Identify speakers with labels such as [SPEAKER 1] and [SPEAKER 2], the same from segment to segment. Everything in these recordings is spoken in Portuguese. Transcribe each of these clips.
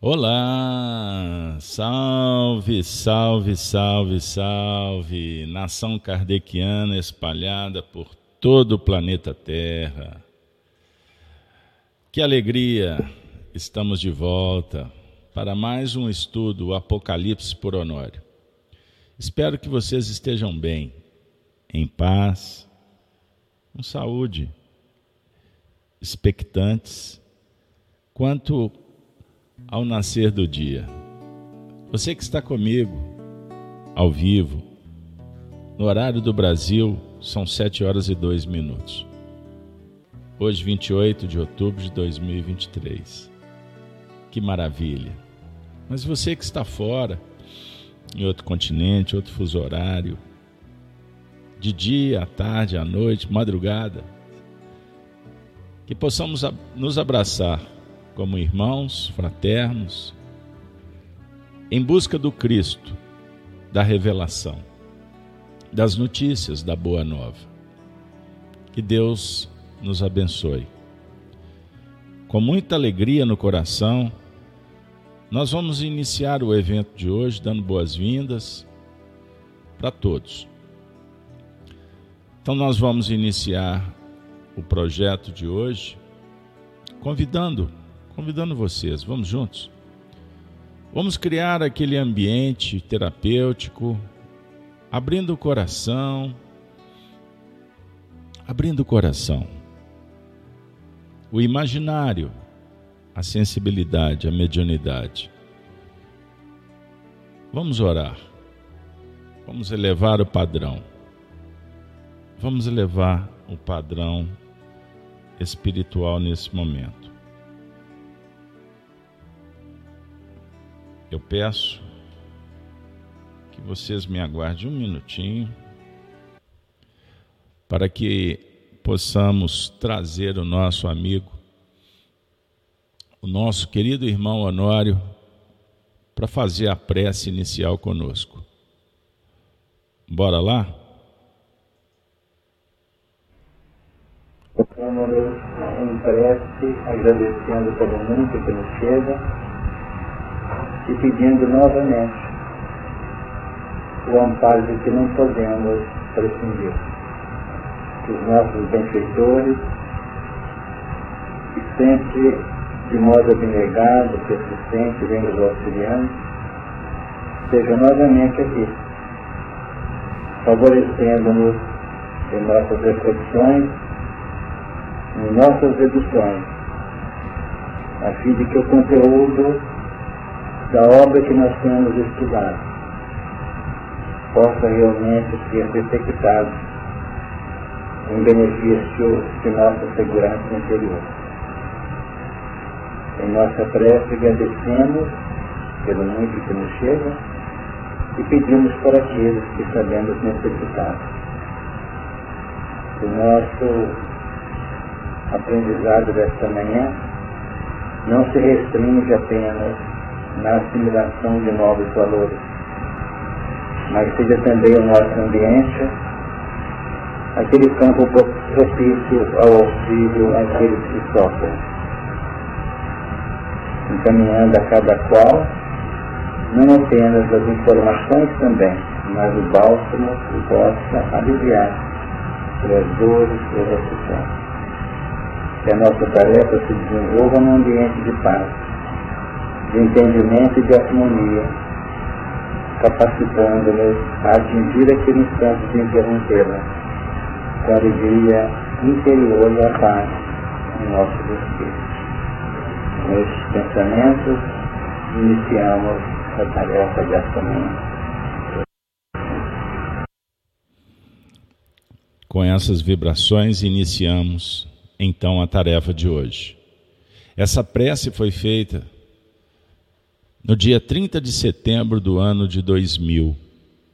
[SPEAKER 1] Olá! Salve, salve, salve, salve! Nação kardeciana espalhada por todo o planeta Terra. Que alegria! Estamos de volta para mais um estudo Apocalipse por Honório. Espero que vocês estejam bem, em paz, com saúde, expectantes quanto ao nascer do dia. Você que está comigo, ao vivo, no horário do Brasil, são 7 horas e 2 minutos. Hoje, 28 de outubro de 2023. Que maravilha! Mas você que está fora, em outro continente, outro fuso horário, de dia, à tarde, à noite, madrugada, que possamos nos abraçar como irmãos fraternos, em busca do Cristo, da revelação, das notícias da Boa Nova. Que Deus nos abençoe. Com muita alegria no coração, nós vamos iniciar o evento de hoje dando boas-vindas para todos. Então, nós vamos iniciar o projeto de hoje convidando convidando vocês, vamos juntos. Vamos criar aquele ambiente terapêutico, abrindo o coração, abrindo o coração. O imaginário, a sensibilidade, a mediunidade. Vamos orar. Vamos elevar o padrão. Vamos elevar o padrão espiritual nesse momento. Eu peço que vocês me aguardem um minutinho para que possamos trazer o nosso amigo, o nosso querido irmão Honório, para fazer a prece inicial conosco. Bora lá?
[SPEAKER 2] Vamos em prece, agradecendo todo mundo que nos chega e pedindo novamente o amparo de que não podemos prescindir. Que os nossos benfeitores, que sempre de modo abnegado, persistente, vem nos auxiliando, estejam novamente aqui, favorecendo-nos em nossas reflexões, em nossas deduções, a fim de que o conteúdo da obra que nós temos estudado possa realmente ser detectado em benefício de nossa segurança interior. Em nossa prece agradecemos pelo muito que nos chega e pedimos por aqueles que sabemos necessitar. O nosso aprendizado desta manhã não se restringe apenas na assimilação de novos valores, mas seja também o nosso ambiente aquele campo propício ao auxílio àqueles que sofrem, encaminhando a cada qual não apenas as informações também, mas o bálsamo que possa aliviar suas dores, suas aflições. Que a nossa tarefa se desenvolva num ambiente de paz, de entendimento e de harmonia, capacitando-nos a atingir aquele instante de interrompê-la com alegria interior e a paz em nossos espíritos. Com estes pensamentos, iniciamos a tarefa desta manhã.
[SPEAKER 1] Com essas vibrações, iniciamos então a tarefa de hoje. Essa prece foi feita no dia 30 de setembro do ano de 2000,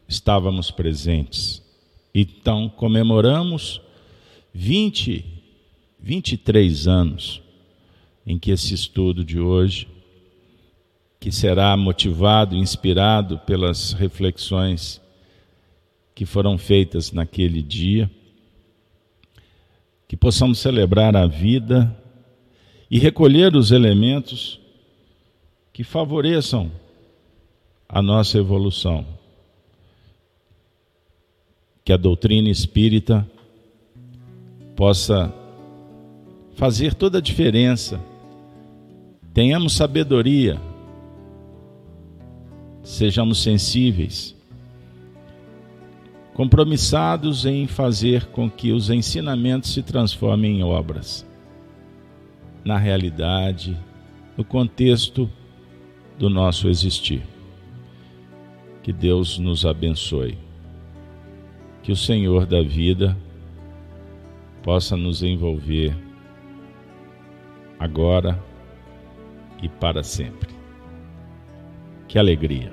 [SPEAKER 1] estávamos presentes. Então, comemoramos 20, 23 anos em que esse estudo de hoje, que será motivado, inspirado pelas reflexões que foram feitas naquele dia, que possamos celebrar a vida e recolher os elementos que favoreçam a nossa evolução. Que a doutrina espírita possa fazer toda a diferença. Tenhamos sabedoria, sejamos sensíveis, compromissados em fazer com que os ensinamentos se transformem em obras, na realidade, no contexto do nosso existir. Que Deus nos abençoe. Que o Senhor da vida possa nos envolver agora e para sempre. Que alegria!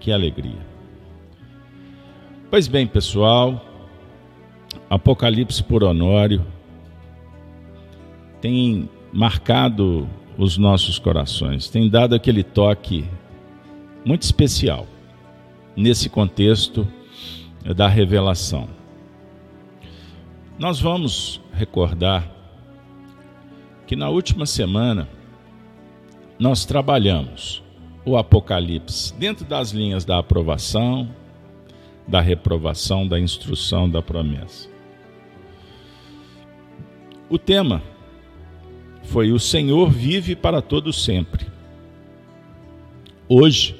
[SPEAKER 1] Que alegria! Pois bem, pessoal, Apocalipse por Honório tem marcado os nossos corações, tem dado aquele toque muito especial nesse contexto da revelação. Nós vamos recordar que na última semana nós trabalhamos o Apocalipse dentro das linhas da aprovação, da reprovação, da instrução, da promessa. O tema foi O Senhor vive para todo sempre. Hoje,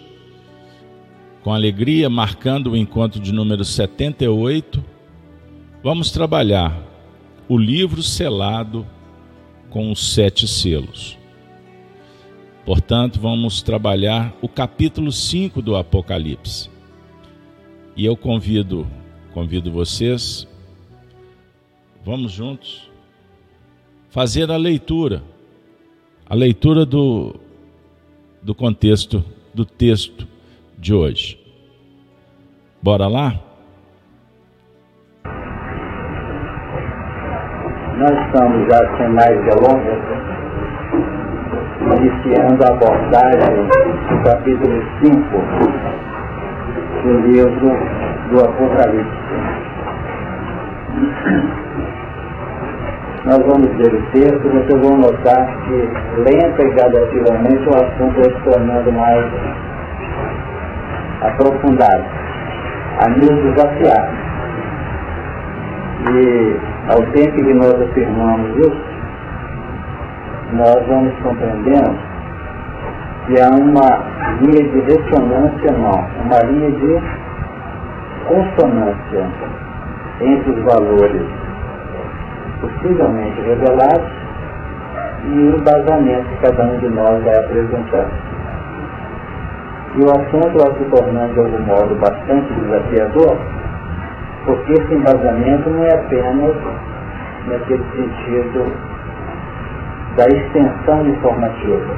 [SPEAKER 1] com alegria, marcando o encontro de número 78, vamos trabalhar o livro selado com os sete selos. Portanto, vamos trabalhar o capítulo 5 do Apocalipse. E eu convido, convido vocês, vamos juntos fazer a leitura, a leitura do, do contexto do texto de hoje. Bora lá?
[SPEAKER 2] Nós estamos já sem mais delongas, iniciando a abordagem do capítulo 5 do livro do Apocalipse. Nós vamos ler o texto, vocês vão notar que lenta e gradativamente o assunto vai se tornando mais aprofundado, a nos desafiar. E ao tempo que nós afirmamos isso, nós vamos compreendendo que há uma linha de ressonância, não, uma linha de consonância entre os valores possivelmente revelados e o embasamento que cada um de nós vai apresentar. E o assunto vai se tornando de algum modo bastante desafiador, porque esse embasamento não é apenas naquele sentido da extensão informativa.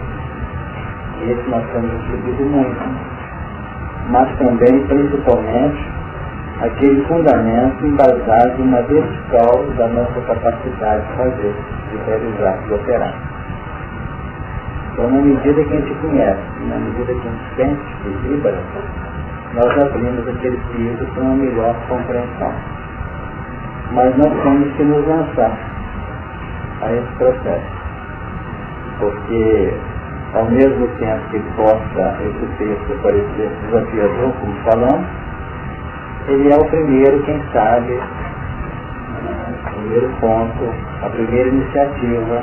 [SPEAKER 2] Esse nós temos discutido muito. Mas também, principalmente, aquele fundamento embasado na vertical da nossa capacidade de fazer, de realizar, de operar. Então, na medida que a gente conhece, na medida que a gente sente e vibra, nós abrimos aquele piso para uma melhor compreensão. Mas nós temos que nos lançar a esse processo. Porque, ao mesmo tempo que possa esse texto parecer desafiador, como falamos, ele é o primeiro, quem sabe, o primeiro ponto, a primeira iniciativa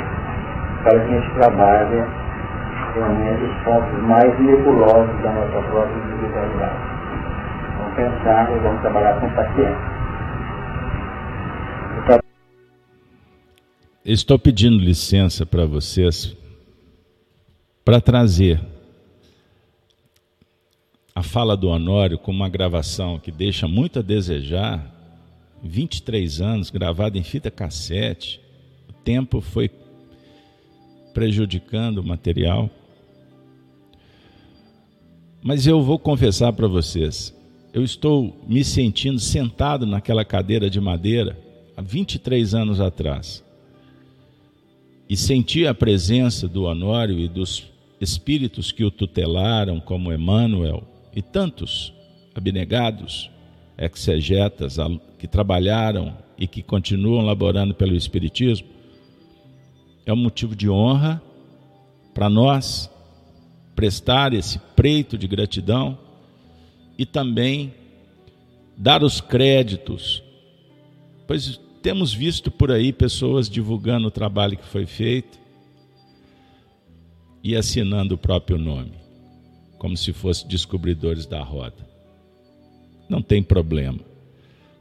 [SPEAKER 2] para que a gente trabalhe realmente os pontos mais nebulosos da nossa própria individualidade pensar e vamos trabalhar com paciência.
[SPEAKER 1] Estou pedindo licença para vocês para trazer a fala do Honório com uma gravação que deixa muito a desejar. 23 anos, gravada em fita cassete. O tempo foi prejudicando o material. Mas eu vou confessar para vocês, eu estou me sentindo sentado naquela cadeira de madeira há 23 anos atrás. E senti a presença do Honório e dos espíritos que o tutelaram, como Emmanuel e tantos abnegados, exegetas que trabalharam e que continuam laborando pelo Espiritismo. É um motivo de honra para nós prestar esse preito de gratidão e também dar os créditos, pois temos visto por aí pessoas divulgando o trabalho que foi feito e assinando o próprio nome, como se fossem descobridores da roda. Não tem problema.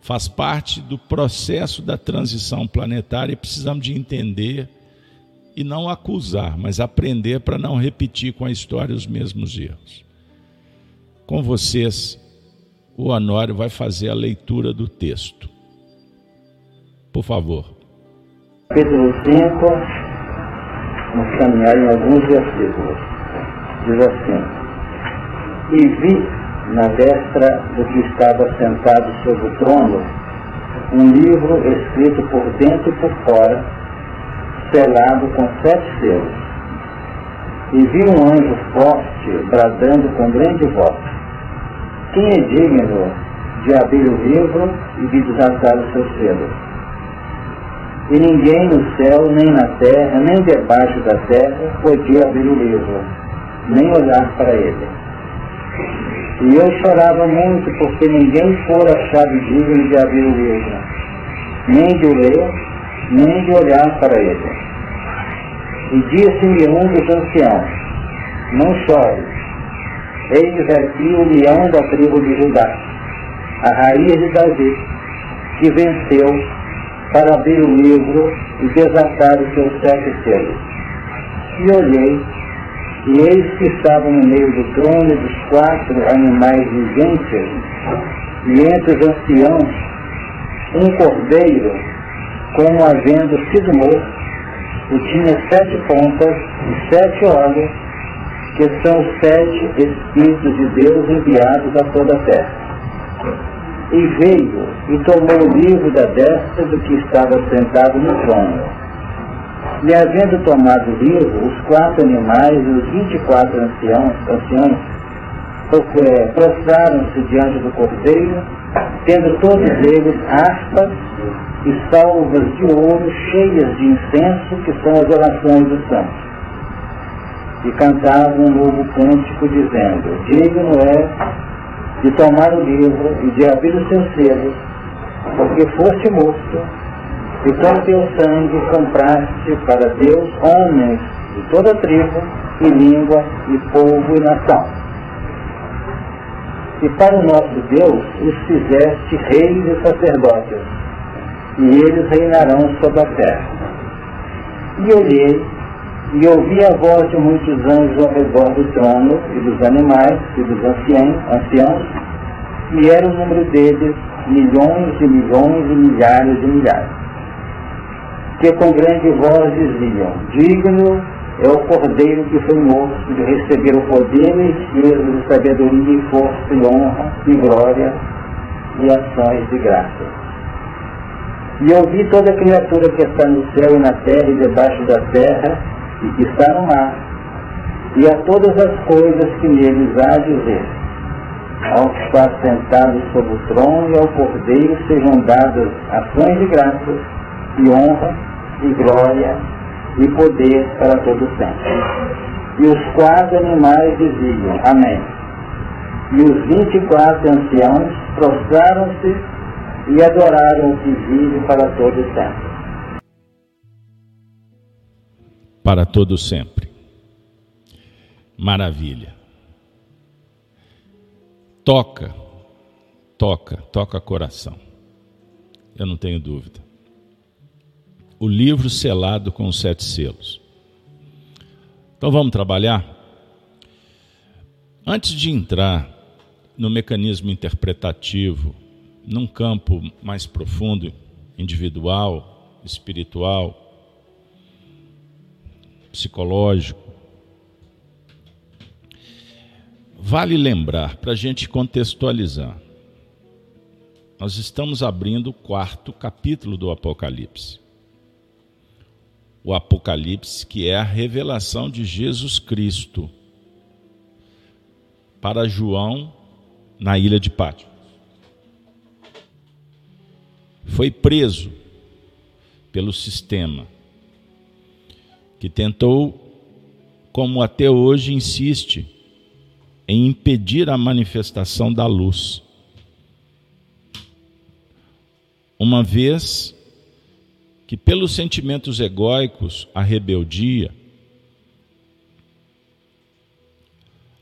[SPEAKER 1] Faz parte do processo da transição planetária e precisamos de entender e não acusar, mas aprender para não repetir com a história os mesmos erros. Com vocês, o Honório vai fazer a leitura do texto. Por favor.
[SPEAKER 2] Capítulo 5, vamos caminhar em alguns versículos. Diz assim: E vi na destra do que estava sentado sobre o trono um livro escrito por dentro e por fora, selado com sete selos. E vi um anjo forte bradando com grande voz: Quem é digno de abrir o livro e de desatar os seus selos? e ninguém no céu, nem na terra, nem debaixo da terra podia abrir o livro, nem olhar para ele. E eu chorava muito porque ninguém fora achado digno de abrir o livro, nem de o ler, nem de olhar para ele. E disse-me um dos anciãos, não chores, eis aqui o leão da tribo de Judá, a raiz de Davi, que venceu para abrir o livro e desatar os seus sete selos. E olhei, e eis que estavam no meio do trono dos quatro animais viventes, e entre os anciãos, um cordeiro, como havendo sido morto, e tinha sete pontas e sete olhos, que são os sete Espíritos de Deus enviados a toda a terra e veio e tomou o livro da destra do que estava sentado no trono. E havendo tomado o livro, os quatro animais e os vinte e quatro anciãos, é, prostraram-se diante do cordeiro, tendo todos eles aspas e salvas de ouro cheias de incenso, que são as orações dos santos. E cantavam um novo cântico, dizendo, digno é de tomar o livro e de abrir os seus selos, porque foste morto, e com teu sangue compraste para Deus homens de toda tribo, e língua, e povo, e nação. E para o nosso Deus os fizeste reis e sacerdotes, e eles reinarão sobre a terra. E olhei, e ouvi a voz de muitos anjos ao redor do trono, e dos animais, e dos anciãos, anciãos e era o número deles milhões e milhões e milhares de milhares, que com grande voz diziam, digno é o cordeiro que foi morto de receber o poder e riqueza de sabedoria e força e honra e glória e ações de graça. E ouvi toda criatura que está no céu e na terra e debaixo da terra e que está no mar, e a todas as coisas que neles há a dizer ao que está sentado sobre o trono e ao Cordeiro sejam dadas ações de graças e honra e glória e poder para todo sempre. E os quatro animais diziam, Amém. E os vinte e quatro anciãos prostraram-se e adoraram o que vive para todo sempre.
[SPEAKER 1] Para todo sempre. Maravilha toca, toca, toca coração. Eu não tenho dúvida. O livro selado com os sete selos. Então vamos trabalhar? Antes de entrar no mecanismo interpretativo, num campo mais profundo, individual, espiritual, psicológico, Vale lembrar, para a gente contextualizar, nós estamos abrindo o quarto capítulo do Apocalipse. O Apocalipse, que é a revelação de Jesus Cristo para João na ilha de Pátio. Foi preso pelo sistema que tentou como até hoje insiste em impedir a manifestação da luz. Uma vez que, pelos sentimentos egóicos, a rebeldia,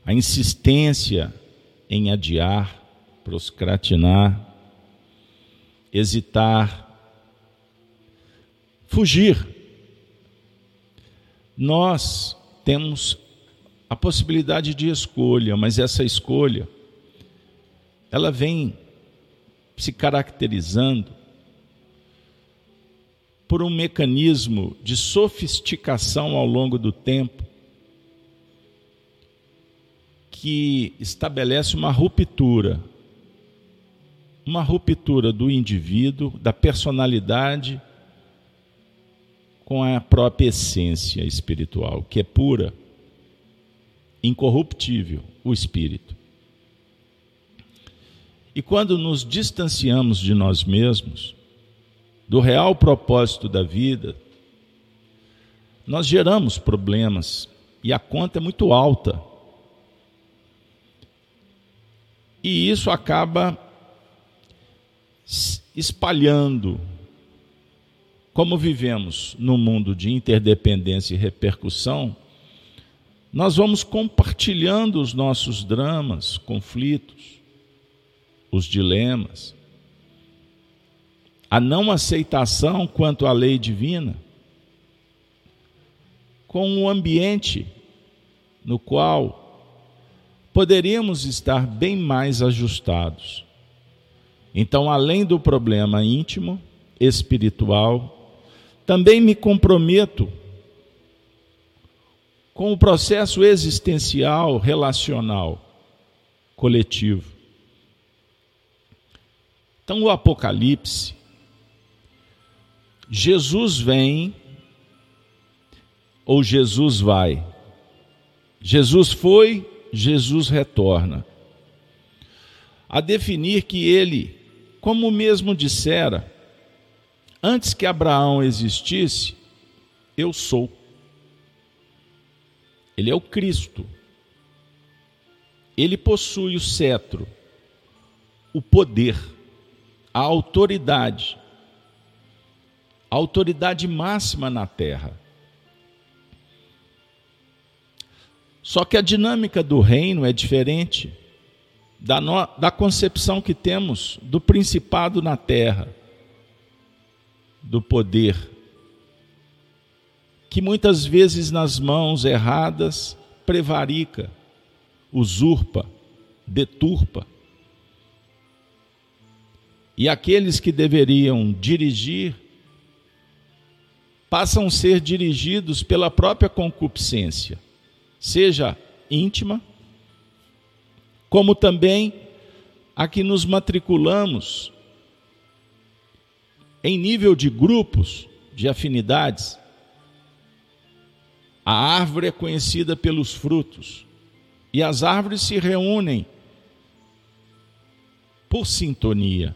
[SPEAKER 1] a insistência em adiar, proscratinar, hesitar, fugir. Nós temos a possibilidade de escolha, mas essa escolha ela vem se caracterizando por um mecanismo de sofisticação ao longo do tempo que estabelece uma ruptura uma ruptura do indivíduo, da personalidade com a própria essência espiritual, que é pura, incorruptível, o espírito. E quando nos distanciamos de nós mesmos, do real propósito da vida, nós geramos problemas e a conta é muito alta. E isso acaba espalhando. Como vivemos no mundo de interdependência e repercussão, nós vamos compartilhando os nossos dramas, conflitos, os dilemas, a não aceitação quanto à lei divina, com um ambiente no qual poderíamos estar bem mais ajustados. Então, além do problema íntimo, espiritual, também me comprometo com o processo existencial, relacional, coletivo. Então, o Apocalipse, Jesus vem ou Jesus vai. Jesus foi, Jesus retorna. A definir que ele como mesmo dissera, antes que Abraão existisse, eu sou. Ele é o Cristo. Ele possui o cetro, o poder, a autoridade, a autoridade máxima na terra. Só que a dinâmica do reino é diferente da, no, da concepção que temos do principado na terra, do poder, que muitas vezes nas mãos erradas prevarica, usurpa, deturpa. E aqueles que deveriam dirigir passam a ser dirigidos pela própria concupiscência, seja íntima, como também a que nos matriculamos em nível de grupos, de afinidades. A árvore é conhecida pelos frutos, e as árvores se reúnem por sintonia,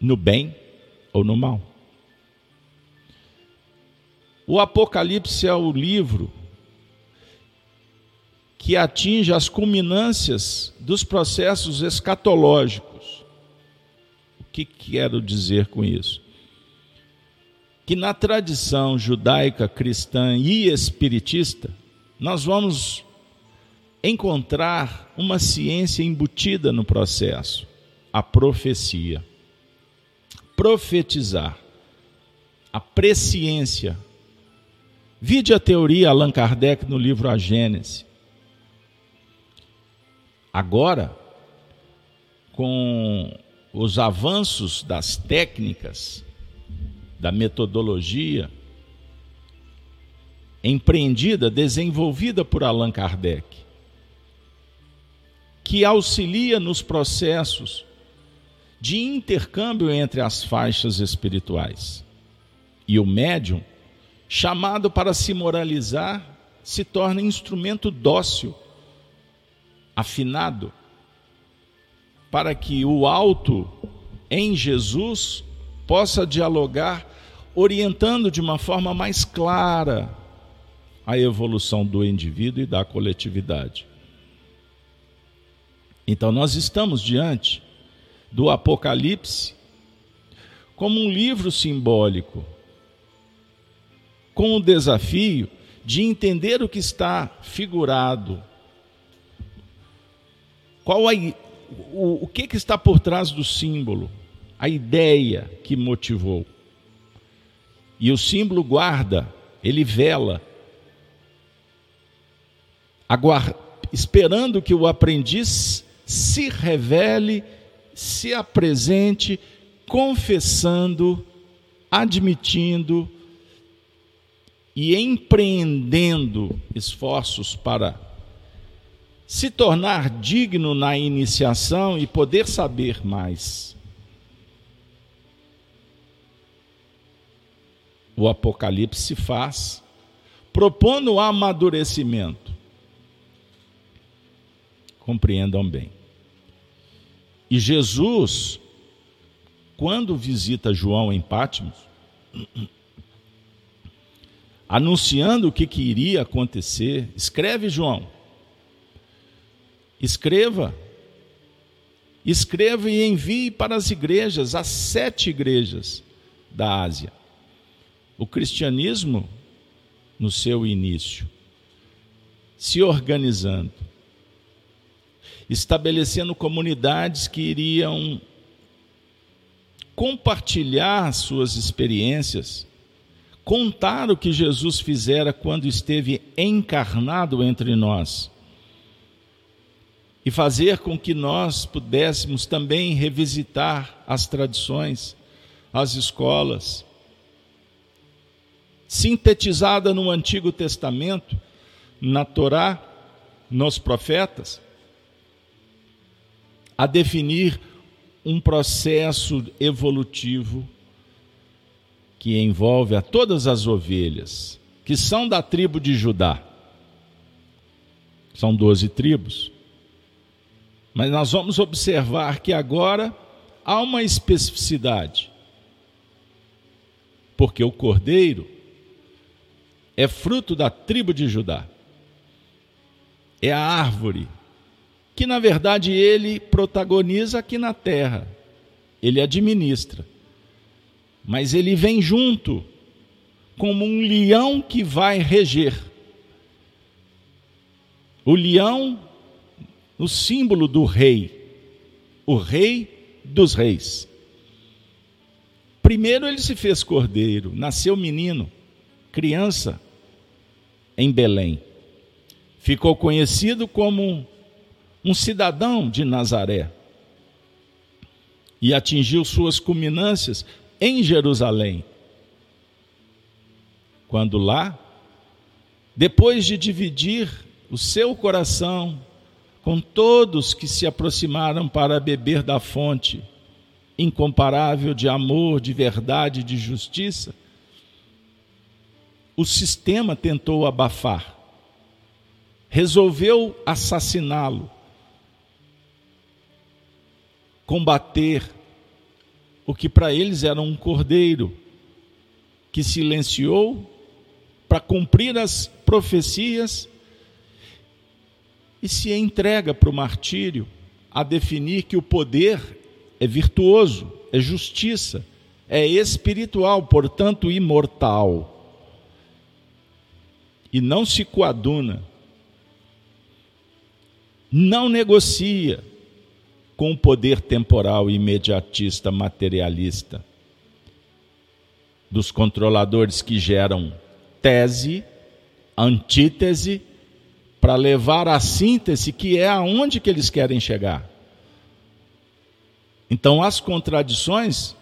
[SPEAKER 1] no bem ou no mal. O Apocalipse é o livro que atinge as culminâncias dos processos escatológicos. O que quero dizer com isso? Que na tradição judaica, cristã e espiritista, nós vamos encontrar uma ciência embutida no processo, a profecia. Profetizar, a presciência. Vide a teoria Allan Kardec no livro A Gênese. Agora, com os avanços das técnicas, da metodologia empreendida, desenvolvida por Allan Kardec, que auxilia nos processos de intercâmbio entre as faixas espirituais. E o médium, chamado para se moralizar, se torna instrumento dócil afinado, para que o alto em Jesus possa dialogar, orientando de uma forma mais clara a evolução do indivíduo e da coletividade. Então, nós estamos diante do Apocalipse como um livro simbólico, com o desafio de entender o que está figurado, qual a, o, o que, que está por trás do símbolo, a ideia que motivou. E o símbolo guarda, ele vela, aguarda, esperando que o aprendiz se revele, se apresente, confessando, admitindo e empreendendo esforços para se tornar digno na iniciação e poder saber mais. O Apocalipse se faz propondo o amadurecimento. Compreendam bem. E Jesus, quando visita João em Pátimos, anunciando o que, que iria acontecer, escreve João. Escreva. Escreva e envie para as igrejas, as sete igrejas da Ásia. O cristianismo, no seu início, se organizando, estabelecendo comunidades que iriam compartilhar suas experiências, contar o que Jesus fizera quando esteve encarnado entre nós e fazer com que nós pudéssemos também revisitar as tradições, as escolas, sintetizada no Antigo Testamento, na Torá, nos profetas, a definir um processo evolutivo que envolve a todas as ovelhas, que são da tribo de Judá. São doze tribos. Mas nós vamos observar que agora há uma especificidade. Porque o cordeiro é fruto da tribo de Judá. É a árvore que na verdade ele protagoniza aqui na terra, ele administra, mas ele vem junto como um leão que vai reger. O leão, o símbolo do rei, o rei dos reis. Primeiro ele se fez cordeiro, nasceu menino, criança em Belém. Ficou conhecido como um cidadão de Nazaré e atingiu suas culminâncias em Jerusalém. Quando lá, depois de dividir o seu coração com todos que se aproximaram para beber da fonte incomparável de amor, de verdade, de justiça, o sistema tentou abafar, resolveu assassiná-lo combater o que para eles era um cordeiro que silenciou para cumprir as profecias e se entrega para o martírio a definir que o poder é virtuoso, é justiça, é espiritual, portanto imortal. E não se coaduna, não negocia, com o poder temporal imediatista materialista dos controladores que geram tese, antítese, para levar à síntese que é aonde que eles querem chegar. Então as contradições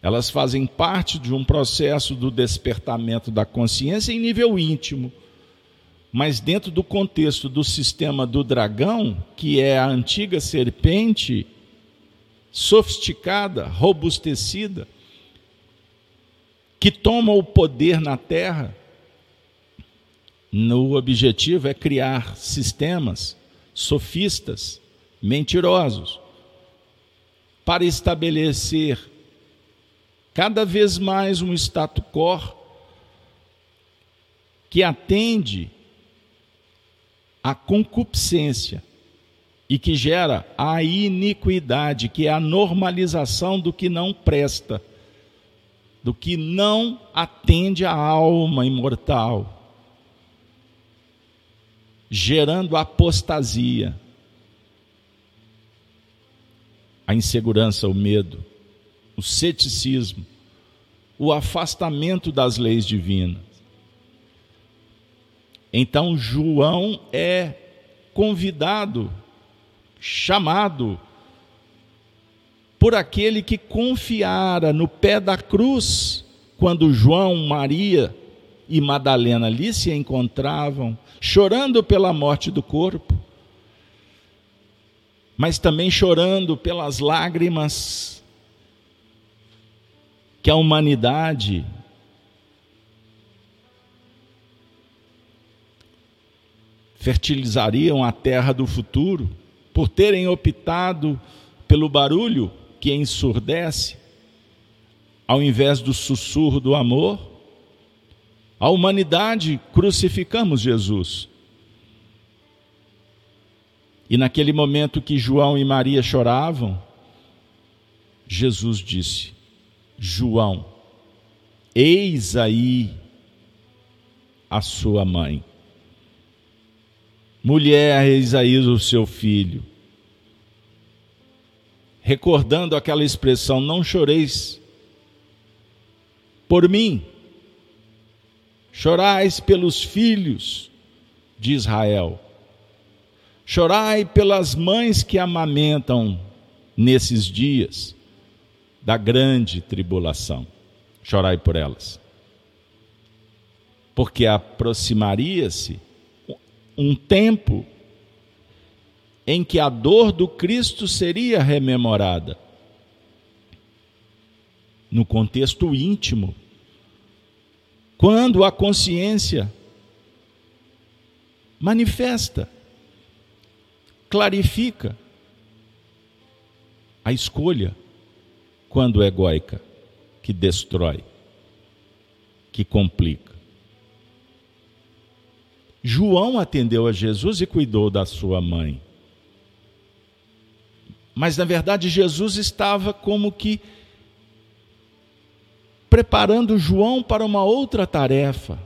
[SPEAKER 1] elas fazem parte de um processo do despertamento da consciência em nível íntimo mas dentro do contexto do sistema do dragão, que é a antiga serpente sofisticada, robustecida, que toma o poder na terra, no objetivo é criar sistemas sofistas, mentirosos, para estabelecer cada vez mais um status quo que atende à concupiscência e que gera a iniquidade, que é a normalização do que não presta, do que não atende à alma imortal, gerando apostasia, a insegurança, o medo, o ceticismo, o afastamento das leis divinas. Então João é convidado, chamado por aquele que confiara no pé da cruz, quando João, Maria e Madalena ali se encontravam, chorando pela morte do corpo, mas também chorando pelas lágrimas que a humanidade fertilizariam a terra do futuro por terem optado pelo barulho que ensurdece, ao invés do sussurro do amor. A humanidade crucificamos Jesus. E naquele momento que João e Maria choravam, Jesus disse: João, eis aí a sua mãe. Mulher, eis aí o seu filho. Recordando aquela expressão, não choreis por mim, chorais pelos filhos de Israel, chorai pelas mães que amamentam nesses dias da grande tribulação, chorai por elas, porque aproximaria-se um tempo em que a dor do Cristo seria rememorada. No contexto íntimo, quando a consciência manifesta, clarifica a escolha, quando egóica, que destrói, que complica. João atendeu a Jesus e cuidou da sua mãe. Mas na verdade Jesus estava como que preparando João para uma outra tarefa,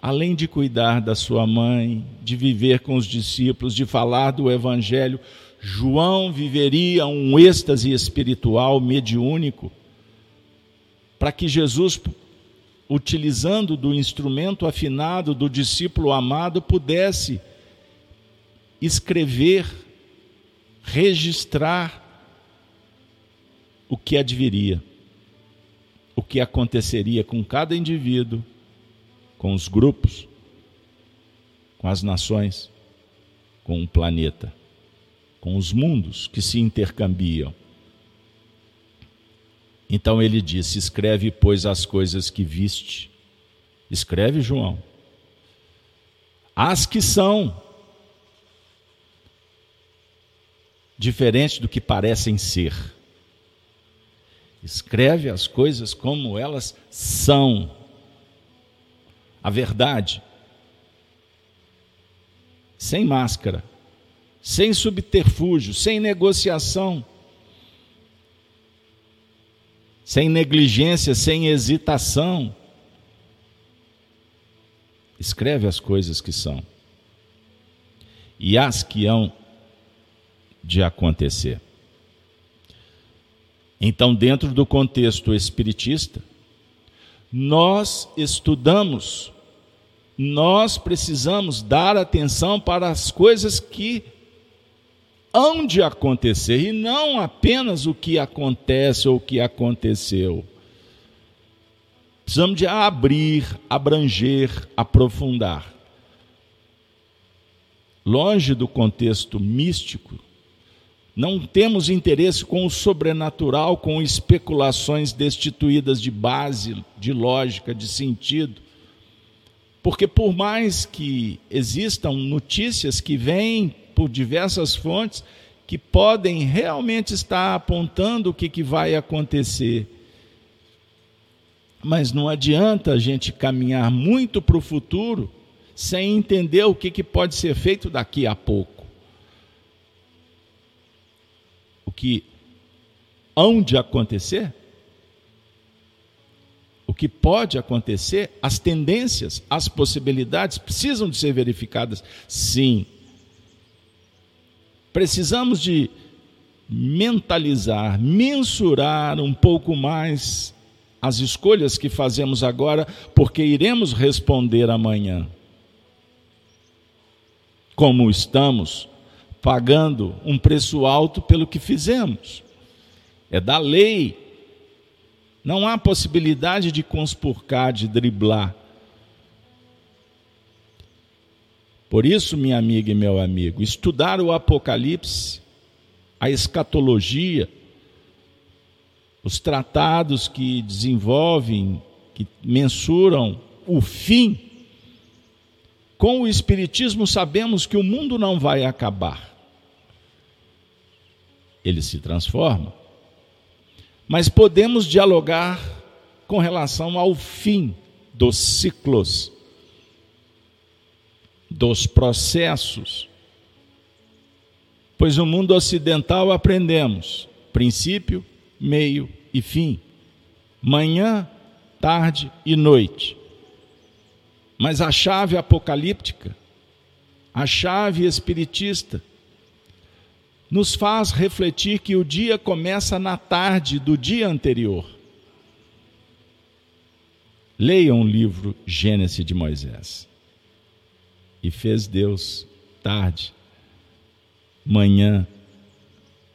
[SPEAKER 1] além de cuidar da sua mãe, de viver com os discípulos, de falar do evangelho, João viveria um êxtase espiritual mediúnico para que Jesus utilizando do instrumento afinado do discípulo amado, pudesse escrever, registrar o que adviria, o que aconteceria com cada indivíduo, com os grupos, com as nações, com o planeta, com os mundos que se intercambiam. Então ele disse: Escreve, pois, as coisas que viste. Escreve, João. As que são diferentes do que parecem ser. Escreve as coisas como elas são. A verdade. Sem máscara, sem subterfúgio, sem negociação sem negligência, sem hesitação. Escreve as coisas que são e as que hão de acontecer. Então, dentro do contexto espiritista, nós estudamos, nós precisamos dar atenção para as coisas que hão de acontecer e não apenas o que acontece ou o que aconteceu. Precisamos de abrir, abranger, aprofundar. Longe do contexto místico, não temos interesse com o sobrenatural, com especulações destituídas de base, de lógica, de sentido. Porque por mais que existam notícias que vêm por diversas fontes que podem realmente estar apontando o que, que vai acontecer. Mas não adianta a gente caminhar muito para o futuro sem entender o que, que pode ser feito daqui a pouco. O que hão de acontecer, o que pode acontecer, as tendências, as possibilidades precisam de ser verificadas, sim. Precisamos de mentalizar, mensurar um pouco mais as escolhas que fazemos agora, porque iremos responder amanhã. Como estamos pagando um preço alto pelo que fizemos. É da lei. Não há possibilidade de conspurcar, de driblar. Por isso, minha amiga e meu amigo, estudar o Apocalipse, a escatologia, os tratados que desenvolvem, que mensuram o fim. Com o Espiritismo sabemos que o mundo não vai acabar. Ele se transforma. Mas podemos dialogar com relação ao fim dos ciclos, dos processos. Pois no mundo ocidental aprendemos princípio, meio e fim, manhã, tarde e noite. Mas a chave apocalíptica, a chave espiritista, nos faz refletir que o dia começa na tarde do dia anterior. Leiam o livro Gênesis de Moisés. E fez Deus tarde, manhã,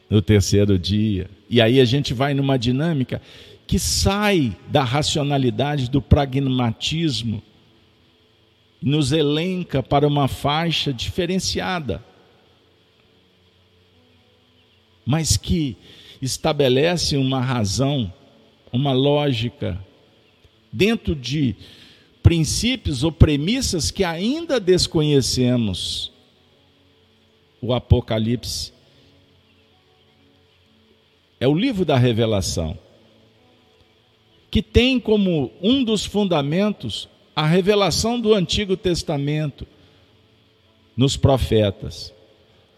[SPEAKER 1] no terceiro dia. E aí a gente vai numa dinâmica que sai da racionalidade, do pragmatismo, nos elenca para uma faixa diferenciada, mas que estabelece uma razão, uma lógica, dentro de princípios ou premissas que ainda desconhecemos. O Apocalipse é o livro da revelação, que tem como um dos fundamentos a revelação do Antigo Testamento nos profetas.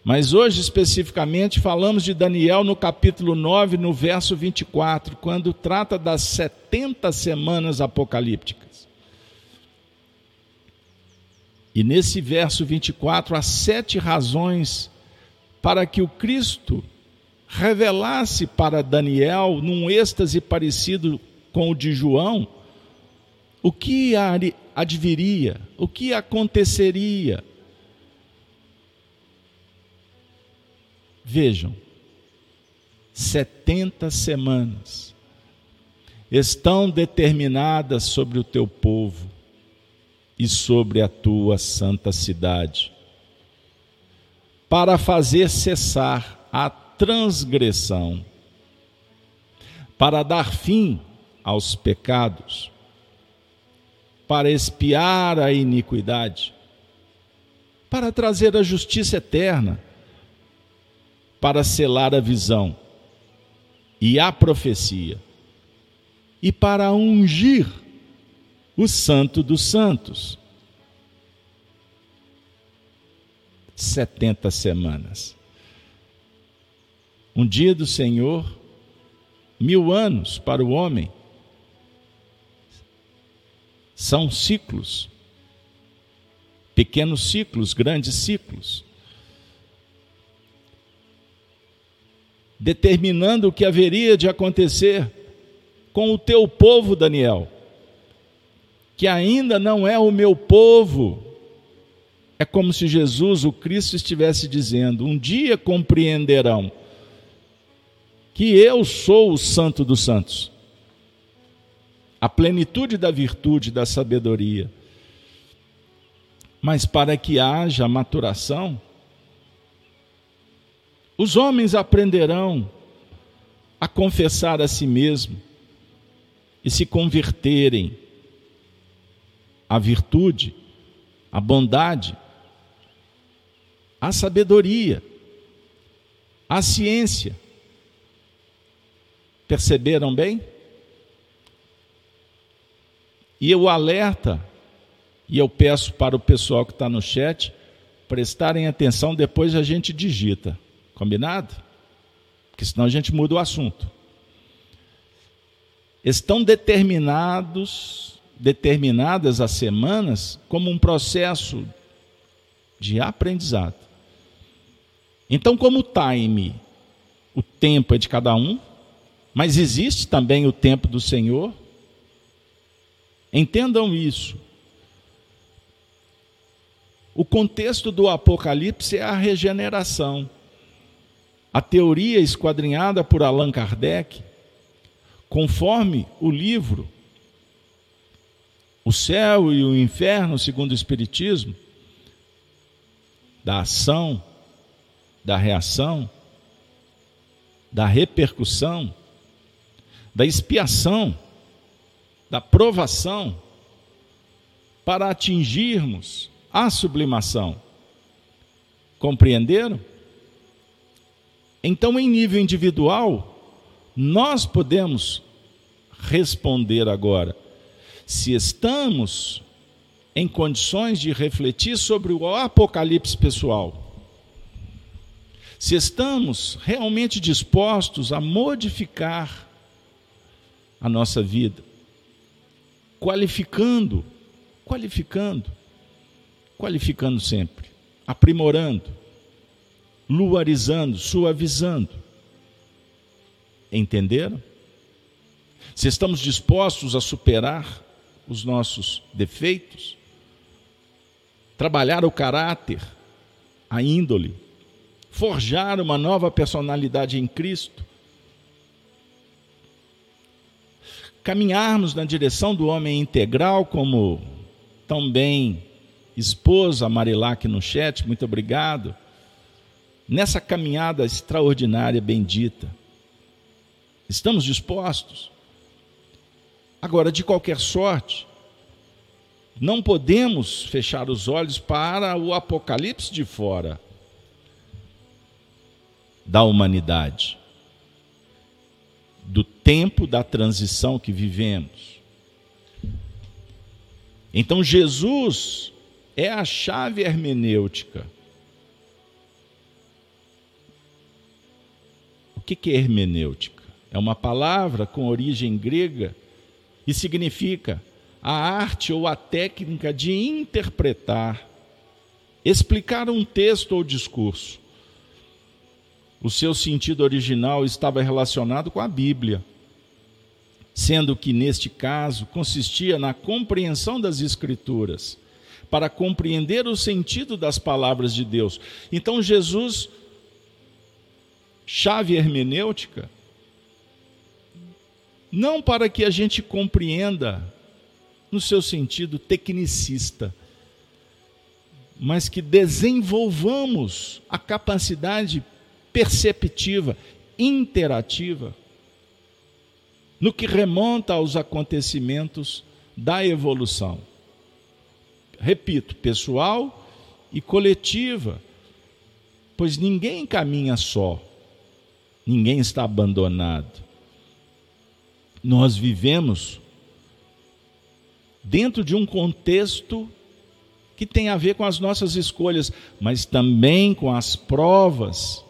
[SPEAKER 1] Mas hoje, especificamente, falamos de Daniel no capítulo 9, no verso 24, quando trata das 70 semanas apocalípticas. E nesse verso 24, há sete razões para que o Cristo revelasse para Daniel, num êxtase parecido com o de João, o que adviria, o que aconteceria. Vejam, 70 semanas estão determinadas sobre o teu povo e sobre a tua santa cidade, para fazer cessar a transgressão, para dar fim aos pecados, para expiar a iniquidade, para trazer a justiça eterna, para selar a visão e a profecia, e para ungir o Santo dos Santos. Setenta semanas. Um dia do Senhor, mil anos para o homem. São ciclos, pequenos ciclos, grandes ciclos, determinando o que haveria de acontecer com o teu povo, Daniel, que ainda não é o meu povo. É como se Jesus, o Cristo, estivesse dizendo: um dia compreenderão que eu sou o Santo dos Santos. A plenitude da virtude, da sabedoria. Mas para que haja maturação, os homens aprenderão a confessar a si mesmo e se converterem à virtude, à bondade, à sabedoria, à ciência Perceberam bem? E eu alerta, e eu peço para o pessoal que está no chat prestarem atenção, depois a gente digita. Combinado? Porque senão a gente muda o assunto. Estão determinados, determinadas as semanas como um processo de aprendizado. Então, como o time, o tempo é de cada um, mas existe também o tempo do Senhor. Entendam isso. O contexto do Apocalipse é a regeneração. A teoria esquadrinhada por Allan Kardec, conforme o livro O Céu e o Inferno, segundo o Espiritismo, da ação, da reação, da repercussão, da expiação, da provação, para atingirmos a sublimação. Compreenderam? Então, em nível individual, nós podemos responder agora se estamos em condições de refletir sobre o apocalipse pessoal. Se estamos realmente dispostos a modificar a nossa vida, qualificando, qualificando, qualificando sempre, aprimorando, luarizando, suavizando. Entenderam? Se estamos dispostos a superar os nossos defeitos, trabalhar o caráter, a índole, forjar uma nova personalidade em Cristo, caminharmos na direção do homem integral, como também esposa Marilac no chat, muito obrigado, nessa caminhada extraordinária, bendita. Estamos dispostos? Agora, de qualquer sorte, não podemos fechar os olhos para o apocalipse de fora da humanidade, do tempo da transição que vivemos. Então, Jesus é a chave hermenêutica. O que é hermenêutica? É uma palavra com origem grega e significa a arte ou a técnica de interpretar, explicar um texto ou discurso. O seu sentido original estava relacionado com a Bíblia, sendo que, neste caso, consistia na compreensão das Escrituras, para compreender o sentido das palavras de Deus. Então, Jesus, chave hermenêutica, não para que a gente compreenda no seu sentido tecnicista, mas que desenvolvamos a capacidade perceptiva, interativa, no que remonta aos acontecimentos da evolução. Repito, pessoal e coletiva, pois ninguém caminha só, ninguém está abandonado. Nós vivemos dentro de um contexto que tem a ver com as nossas escolhas, mas também com as provas,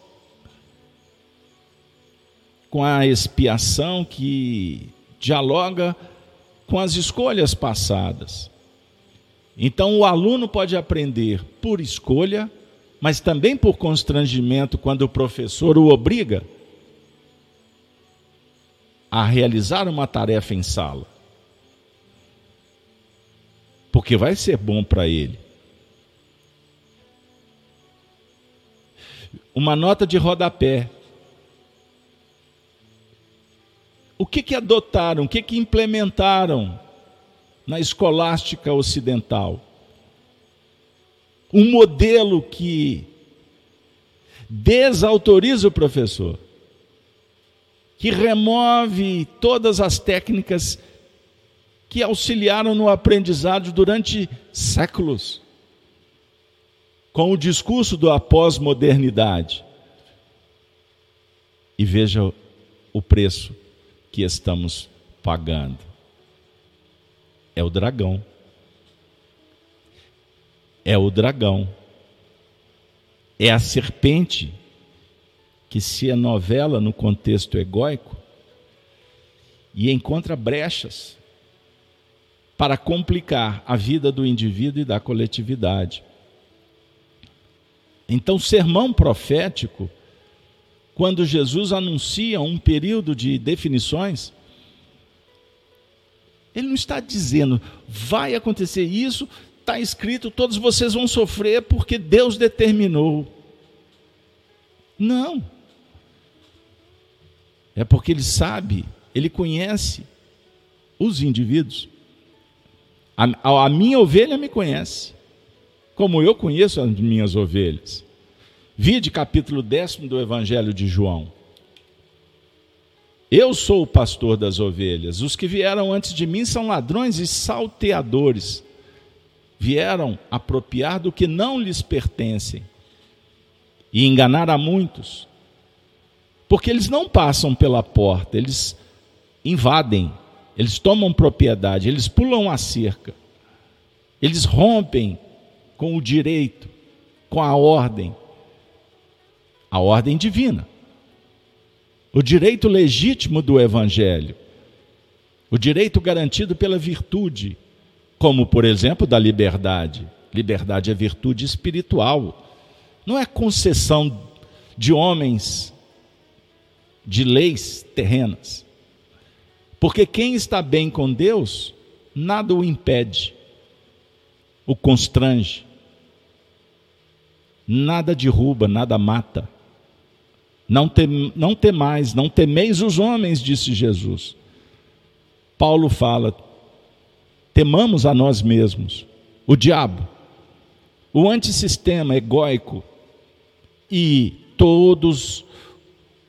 [SPEAKER 1] com a expiação que dialoga com as escolhas passadas. Então, o aluno pode aprender por escolha, mas também por constrangimento quando o professor o obriga a realizar uma tarefa em sala porque vai ser bom para ele. Uma nota de rodapé. O que, que adotaram, o que, que implementaram na escolástica ocidental? Um modelo que desautoriza o professor, que remove todas as técnicas que auxiliaram no aprendizado durante séculos, com o discurso da pós-modernidade. E veja o preço que estamos pagando. É o dragão. É o dragão. É a serpente que se novela no contexto egóico e encontra brechas para complicar a vida do indivíduo e da coletividade. Então, sermão profético, quando Jesus anuncia um período de definições, ele não está dizendo, vai acontecer isso, está escrito, todos vocês vão sofrer porque Deus determinou. Não. É porque ele sabe, ele conhece os indivíduos. A, a minha ovelha me conhece, como eu conheço as minhas ovelhas. Vide capítulo décimo do Evangelho de João. Eu sou o pastor das ovelhas. Os que vieram antes de mim são ladrões e salteadores. Vieram apropriar do que não lhes pertencem e enganar a muitos. Porque eles não passam pela porta, eles invadem, eles tomam propriedade, eles pulam a cerca, eles rompem com o direito, com a ordem, a ordem divina, o direito legítimo do Evangelho, o direito garantido pela virtude, como, por exemplo, da liberdade. Liberdade é virtude espiritual, não é concessão de homens de leis terrenas. Porque quem está bem com Deus, nada o impede, o constrange, nada derruba, nada mata. Não, tem, não temais, não temeis os homens, disse Jesus. Paulo fala: temamos a nós mesmos, o diabo, o antissistema egóico e todos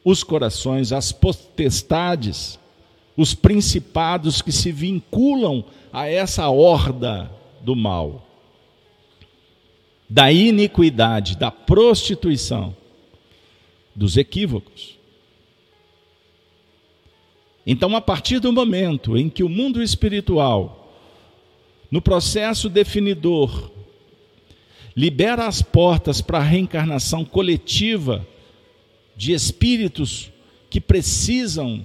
[SPEAKER 1] os corações, as potestades, os principados que se vinculam a essa horda do mal, da iniquidade, da prostituição, dos equívocos. Então, a partir do momento em que o mundo espiritual, no processo definidor, libera as portas para a reencarnação coletiva, de espíritos que precisam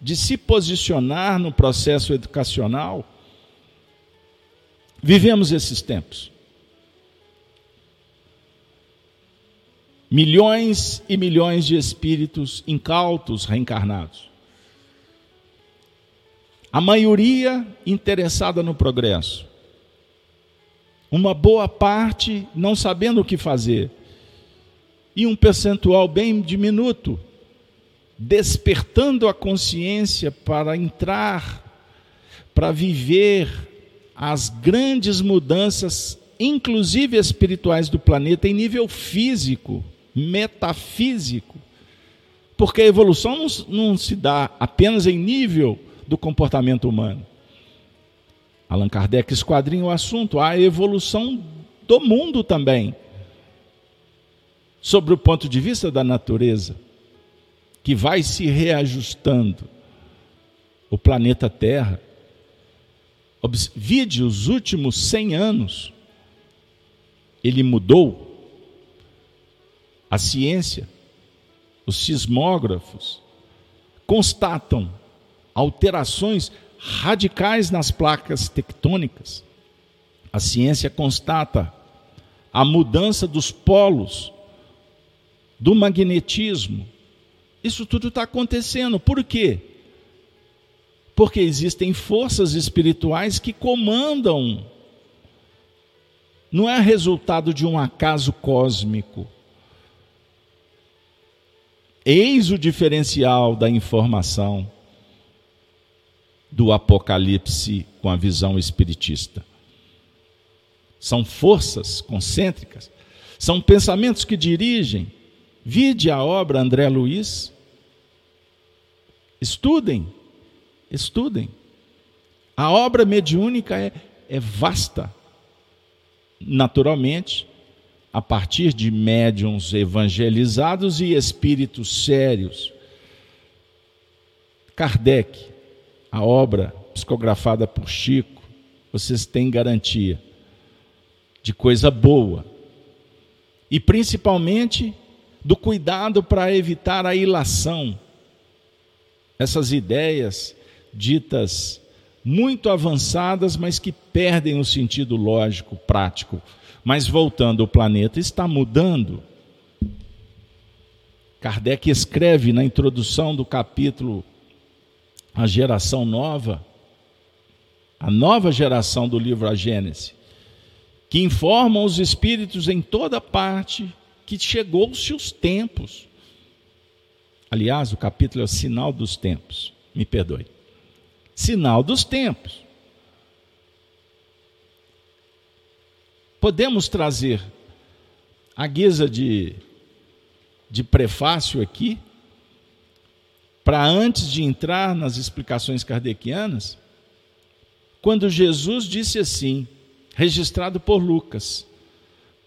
[SPEAKER 1] de se posicionar no processo educacional, vivemos esses tempos. Milhões e milhões de espíritos incautos reencarnados. A maioria interessada no progresso. Uma boa parte não sabendo o que fazer e um percentual bem diminuto, despertando a consciência para entrar, para viver as grandes mudanças, inclusive espirituais do planeta, em nível físico, metafísico. Porque a evolução não, não se dá apenas em nível do comportamento humano. Allan Kardec esquadrinha o assunto, a evolução do mundo também sobre o ponto de vista da natureza, que vai se reajustando. O planeta Terra, vide os últimos 100 anos, ele mudou. A ciência, os sismógrafos, constatam alterações radicais nas placas tectônicas. A ciência constata a mudança dos polos do magnetismo. Isso tudo está acontecendo. Por quê? Porque existem forças espirituais que comandam. Não é resultado de um acaso cósmico. Eis o diferencial da informação do Apocalipse com a visão espiritista. São forças concêntricas, são pensamentos que dirigem, Vide a obra André Luiz. Estudem, estudem. A obra mediúnica é, é vasta. Naturalmente, a partir de médiums evangelizados e espíritos sérios. Kardec, a obra psicografada por Chico, vocês têm garantia de coisa boa. E principalmente do cuidado para evitar a ilação. Essas ideias ditas muito avançadas, mas que perdem o sentido lógico, prático. Mas voltando, o planeta está mudando. Kardec escreve na introdução do capítulo A Geração Nova, a nova geração do livro A Gênese, que informam os espíritos em toda parte que chegou-se os tempos. Aliás, o capítulo é o sinal dos tempos, me perdoe. Sinal dos tempos. Podemos trazer, a guisa de de prefácio aqui, para antes de entrar nas explicações kardecianas, quando Jesus disse assim, registrado por Lucas,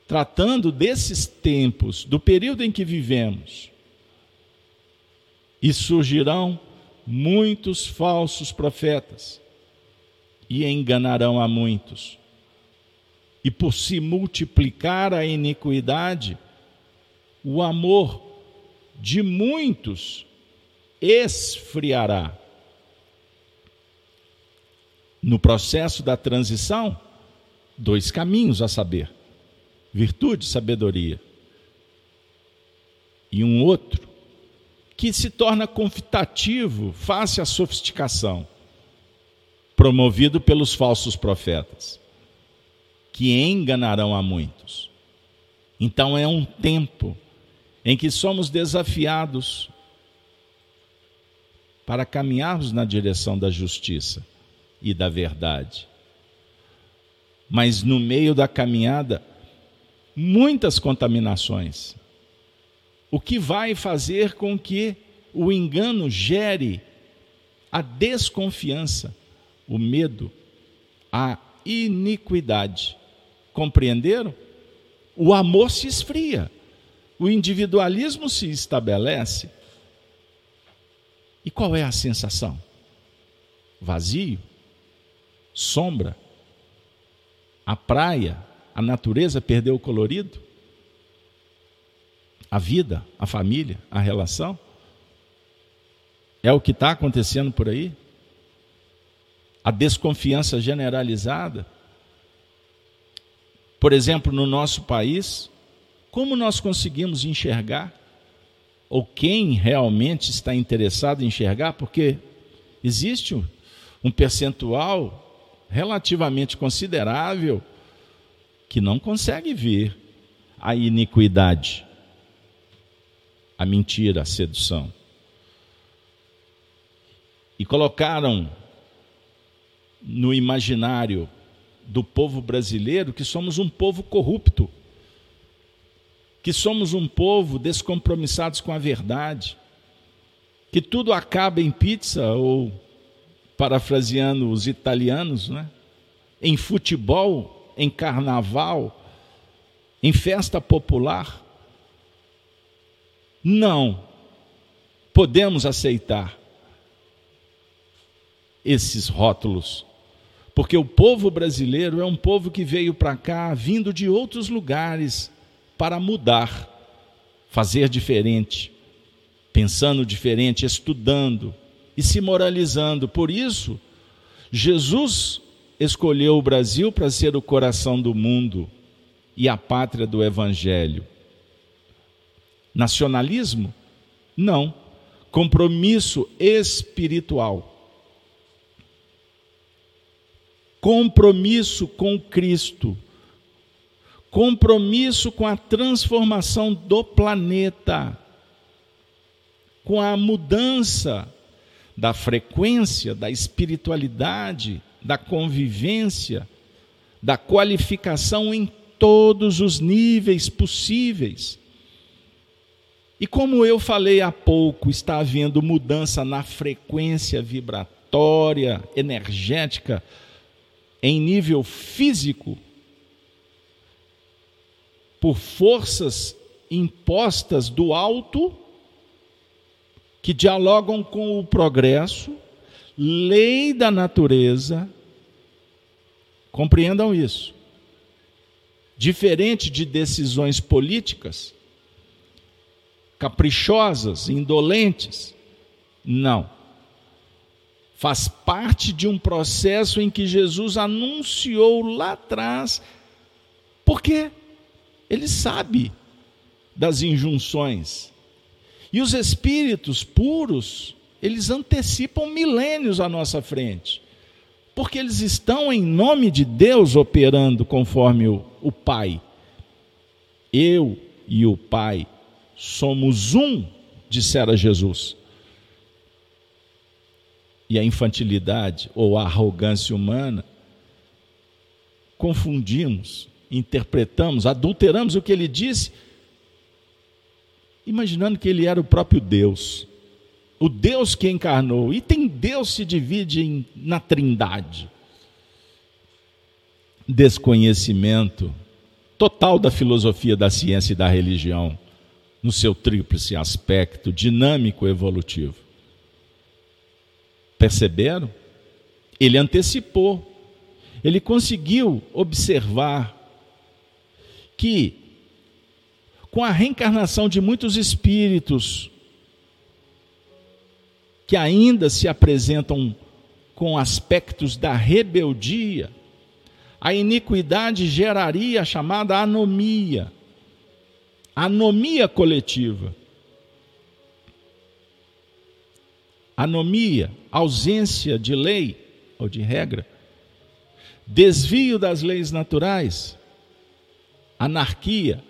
[SPEAKER 1] tratando desses tempos, do período em que vivemos, e surgirão muitos falsos profetas, e enganarão a muitos. E por se multiplicar a iniquidade, o amor de muitos esfriará. No processo da transição, dois caminhos a saber: virtude sabedoria. E um outro que se torna confitativo face à sofisticação, promovido pelos falsos profetas, que enganarão a muitos. Então é um tempo em que somos desafiados para caminharmos na direção da justiça e da verdade. Mas no meio da caminhada, muitas contaminações. O que vai fazer com que o engano gere a desconfiança, o medo, a iniquidade. Compreenderam? O amor se esfria o individualismo se estabelece. E qual é a sensação? Vazio? Sombra? A praia, a natureza perdeu o colorido? A vida, a família, a relação? É o que está acontecendo por aí? A desconfiança generalizada? Por exemplo, no nosso país, como nós conseguimos enxergar? Ou quem realmente está interessado em enxergar? Porque existe um percentual relativamente considerável que não consegue ver a iniquidade, a mentira, a sedução. E colocaram no imaginário do povo brasileiro que somos um povo corrupto que somos um povo descompromissados com a verdade, que tudo acaba em pizza ou, parafraseando os italianos, né? em futebol, em carnaval, em festa popular. Não podemos aceitar esses rótulos, porque o povo brasileiro é um povo que veio para cá vindo de outros lugares para mudar, fazer diferente, pensando diferente, estudando e se moralizando. Por isso, Jesus escolheu o Brasil para ser o coração do mundo e a pátria do Evangelho. Nacionalismo? Não. Compromisso espiritual. Compromisso com Cristo compromisso com a transformação do planeta, com a mudança da frequência, da espiritualidade, da convivência, da qualificação em todos os níveis possíveis. E como eu falei há pouco, está havendo mudança na frequência vibratória, energética, em nível físico, por forças impostas do alto que dialogam com o progresso, lei da natureza, Compreendam isso. Diferente de decisões políticas, caprichosas, indolentes, não. Faz parte de um processo em que Jesus anunciou lá atrás, porque ele sabe das injunções. E os espíritos puros, eles antecipam milênios à nossa frente. Porque eles estão em nome de Deus operando conforme o, o Pai. Eu e o Pai somos um, dissera Jesus. E a infantilidade ou a arrogância humana, confundimos, interpretamos, adulteramos o que ele disse imaginando que ele era o próprio Deus, o Deus que encarnou. E tem Deus se divide em, na trindade. Desconhecimento total da filosofia, da ciência e da religião, no seu tríplice aspecto dinâmico evolutivo. Perceberam? Ele antecipou, ele conseguiu observar que com a reencarnação de muitos espíritos que ainda se apresentam com aspectos da rebeldia, a iniquidade geraria a chamada anomia, anomia coletiva. Anomia, ausência de lei ou de regra, desvio das leis naturais, anarquia,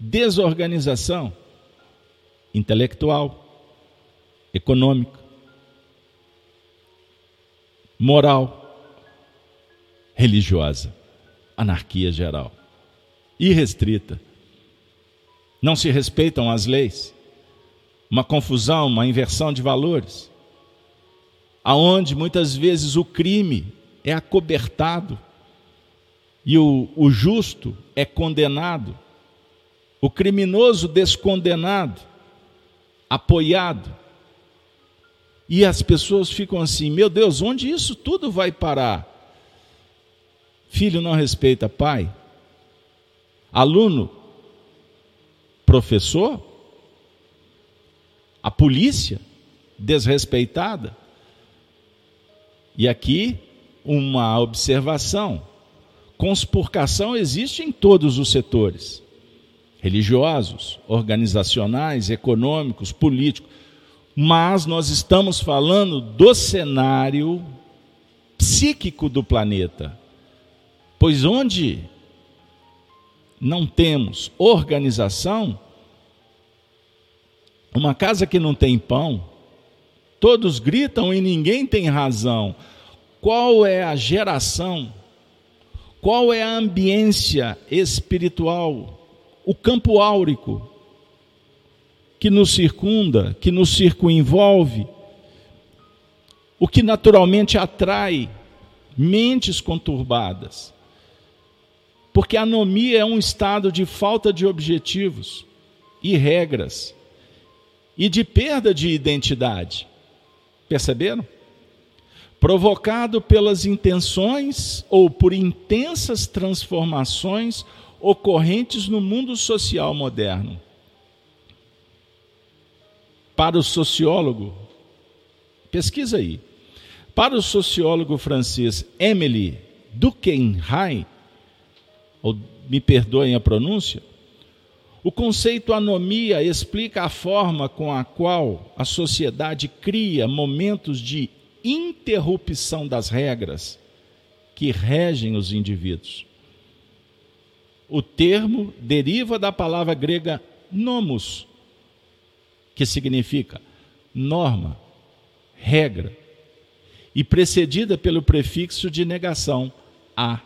[SPEAKER 1] desorganização intelectual, econômica, moral, religiosa, anarquia geral, irrestrita. Não se respeitam as leis, uma confusão, uma inversão de valores, aonde muitas vezes o crime é acobertado e o, o justo é condenado o criminoso descondenado, apoiado. E as pessoas ficam assim: meu Deus, onde isso tudo vai parar? Filho não respeita pai, aluno, professor, a polícia desrespeitada. E aqui uma observação: conspurcação existe em todos os setores religiosos, organizacionais, econômicos, políticos. Mas nós estamos falando do cenário psíquico do planeta. Pois onde não temos organização, uma casa que não tem pão, todos gritam e ninguém tem razão. Qual é a geração? Qual é a ambiência espiritual o campo áurico que nos circunda, que nos circunvolve, o que naturalmente atrai mentes conturbadas. Porque a anomia é um estado de falta de objetivos e regras e de perda de identidade. Perceberam? Provocado pelas intenções ou por intensas transformações ocorrentes no mundo social moderno. Para o sociólogo, pesquisa aí. Para o sociólogo francês Emily Durkheim, ou me perdoem a pronúncia, o conceito anomia explica a forma com a qual a sociedade cria momentos de interrupção das regras que regem os indivíduos. O termo deriva da palavra grega nomos, que significa norma, regra, e precedida pelo prefixo de negação, a.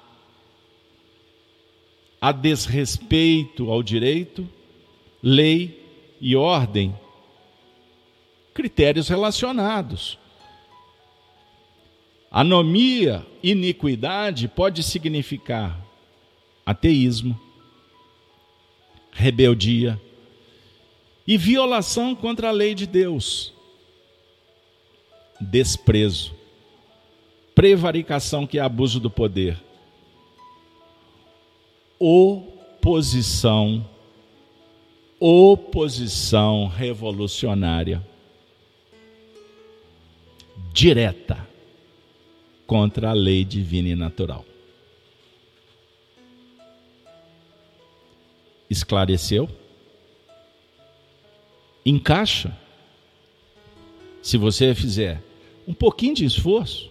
[SPEAKER 1] A desrespeito ao direito, lei e ordem, critérios relacionados. Anomia, iniquidade pode significar ateísmo, rebeldia e violação contra a lei de Deus, desprezo, prevaricação, que é abuso do poder, oposição, oposição revolucionária. Direta contra a lei divina e natural. Esclareceu? Encaixa? Se você fizer um pouquinho de esforço,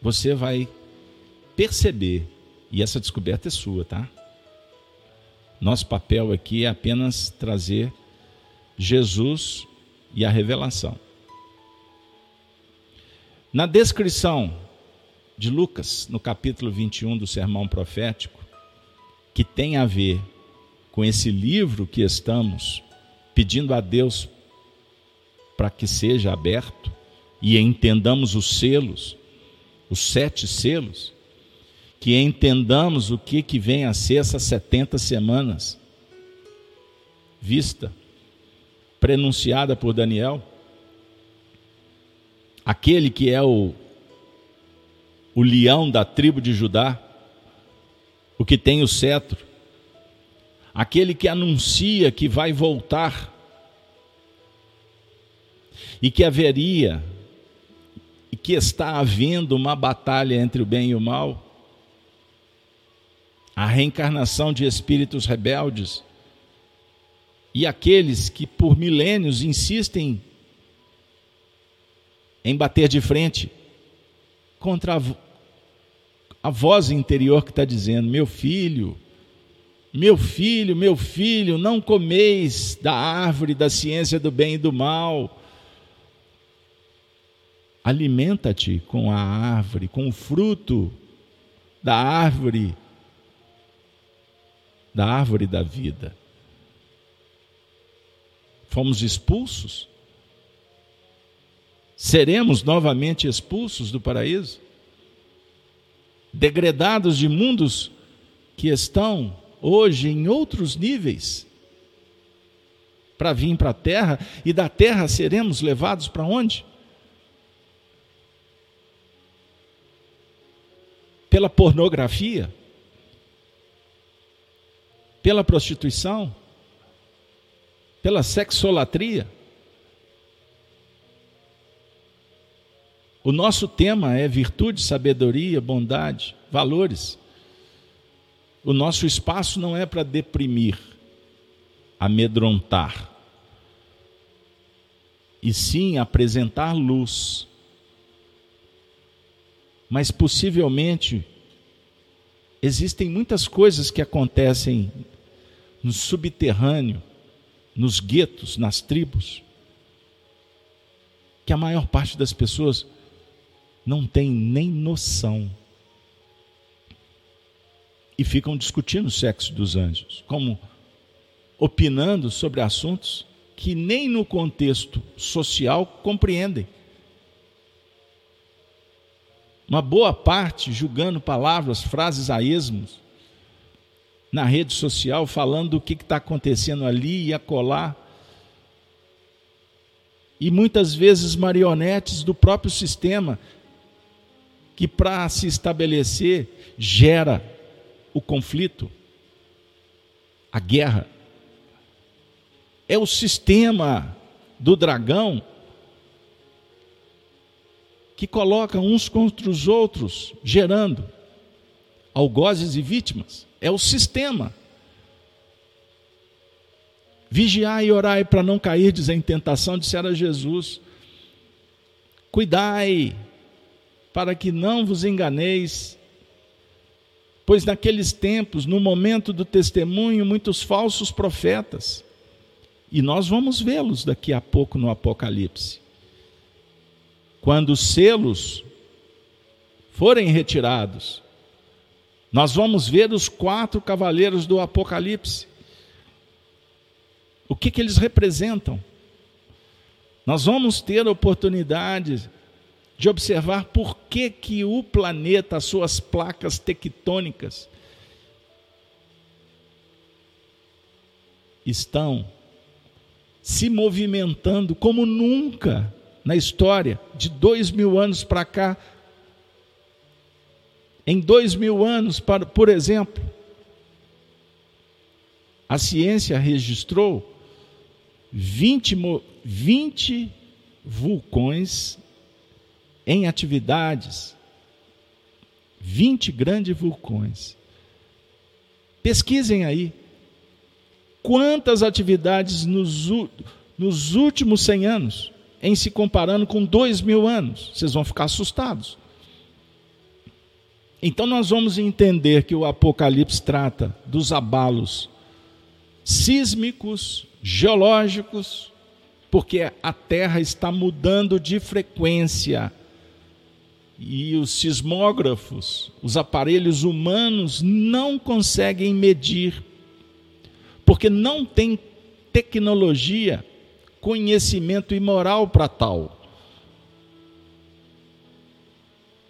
[SPEAKER 1] você vai perceber, e essa descoberta é sua, tá? Nosso papel aqui é apenas trazer Jesus e a revelação. Na descrição de Lucas, no capítulo 21 do sermão profético, que tem a ver com esse livro que estamos pedindo a Deus para que seja aberto e entendamos os selos, os sete selos, que entendamos o que, que vem a ser essas 70 semanas. Vista prenunciada por Daniel, aquele que é o, o leão da tribo de Judá, o que tem o cetro, aquele que anuncia que vai voltar e que haveria e que está havendo uma batalha entre o bem e o mal, a reencarnação de espíritos rebeldes, e aqueles que por milênios insistem em bater de frente contra a, a voz interior que está dizendo: meu filho, meu filho, meu filho, não comeis da árvore da ciência do bem e do mal. Alimenta-te com a árvore, com o fruto da árvore, da árvore da vida fomos expulsos? Seremos novamente expulsos do paraíso? Degradados de mundos que estão hoje em outros níveis? Para vir para a terra e da terra seremos levados para onde? Pela pornografia? Pela prostituição? pela sexolatria. O nosso tema é virtude, sabedoria, bondade, valores. O nosso espaço não é para deprimir, amedrontar, e sim apresentar luz. Mas possivelmente existem muitas coisas que acontecem no subterrâneo nos guetos, nas tribos, que a maior parte das pessoas não tem nem noção. E ficam discutindo o sexo dos anjos, como opinando sobre assuntos que nem no contexto social compreendem. Uma boa parte julgando palavras, frases a esmos, na rede social falando do que está acontecendo ali e acolá. E muitas vezes marionetes do próprio sistema, que para se estabelecer gera o conflito, a guerra. É o sistema do dragão que coloca uns contra os outros, gerando algozes e vítimas. É o sistema. Vigiai e orai para não cairdes em tentação, dissera Jesus. Cuidai para que não vos enganeis, pois naqueles tempos, no momento do testemunho, muitos falsos profetas, e nós vamos vê-los daqui a pouco no Apocalipse. Quando os selos forem retirados, nós vamos ver os quatro cavaleiros do Apocalipse. O que, que eles representam? Nós vamos ter a oportunidade de observar por que, que o planeta, as suas placas tectônicas, estão se movimentando como nunca na história, de dois mil anos para cá, Em dois mil anos, por exemplo, a ciência registrou 20, 20 vulcões em atividades, 20 grandes vulcões. Pesquisem aí. Quantas atividades nos, nos últimos 100 anos, em se comparando com dois mil anos? Vocês vão ficar assustados. Então, nós vamos entender que o Apocalipse trata dos abalos sísmicos, geológicos, porque a Terra está mudando de frequência. E os sismógrafos, os aparelhos humanos, não conseguem medir, porque não tem tecnologia, conhecimento e moral para tal.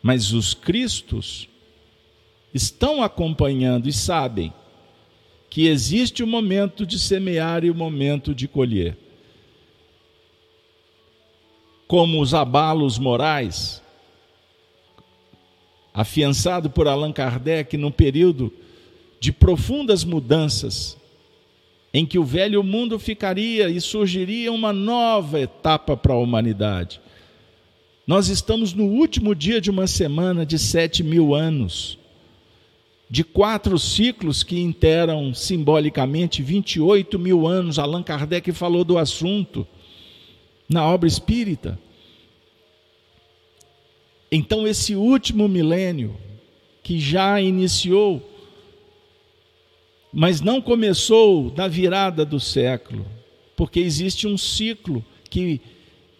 [SPEAKER 1] Mas os cristos estão acompanhando e sabem que existe o momento de semear e o momento de colher. Como os abalos morais, afiançado por Allan Kardec no período de profundas mudanças, em que o velho mundo ficaria e surgiria uma nova etapa para a humanidade. Nós estamos no último dia de uma semana de sete mil anos de quatro ciclos que interam simbolicamente 28 mil anos. Allan Kardec falou do assunto na obra espírita. Então, esse último milênio, que já iniciou, mas não começou na virada do século, porque existe um ciclo que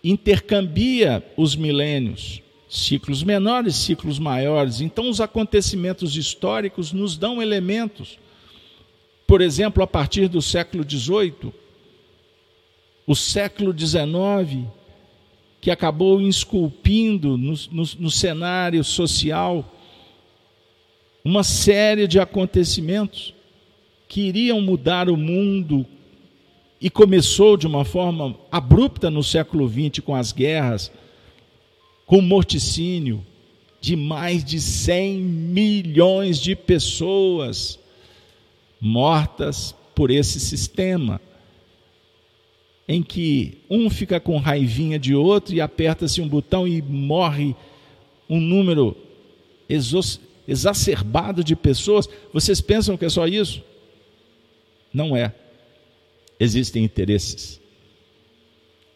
[SPEAKER 1] intercambia os milênios ciclos menores, ciclos maiores. Então, os acontecimentos históricos nos dão elementos. Por exemplo, a partir do século XVIII, o século XIX, que acabou esculpindo no, no, no cenário social uma série de acontecimentos que iriam mudar o mundo e começou de uma forma abrupta no século XX com as guerras com morticínio de mais de 100 milhões de pessoas mortas por esse sistema, em que um fica com raivinha de outro e aperta-se um botão e morre um número exacerbado de pessoas. Vocês pensam que é só isso? Não é. Existem interesses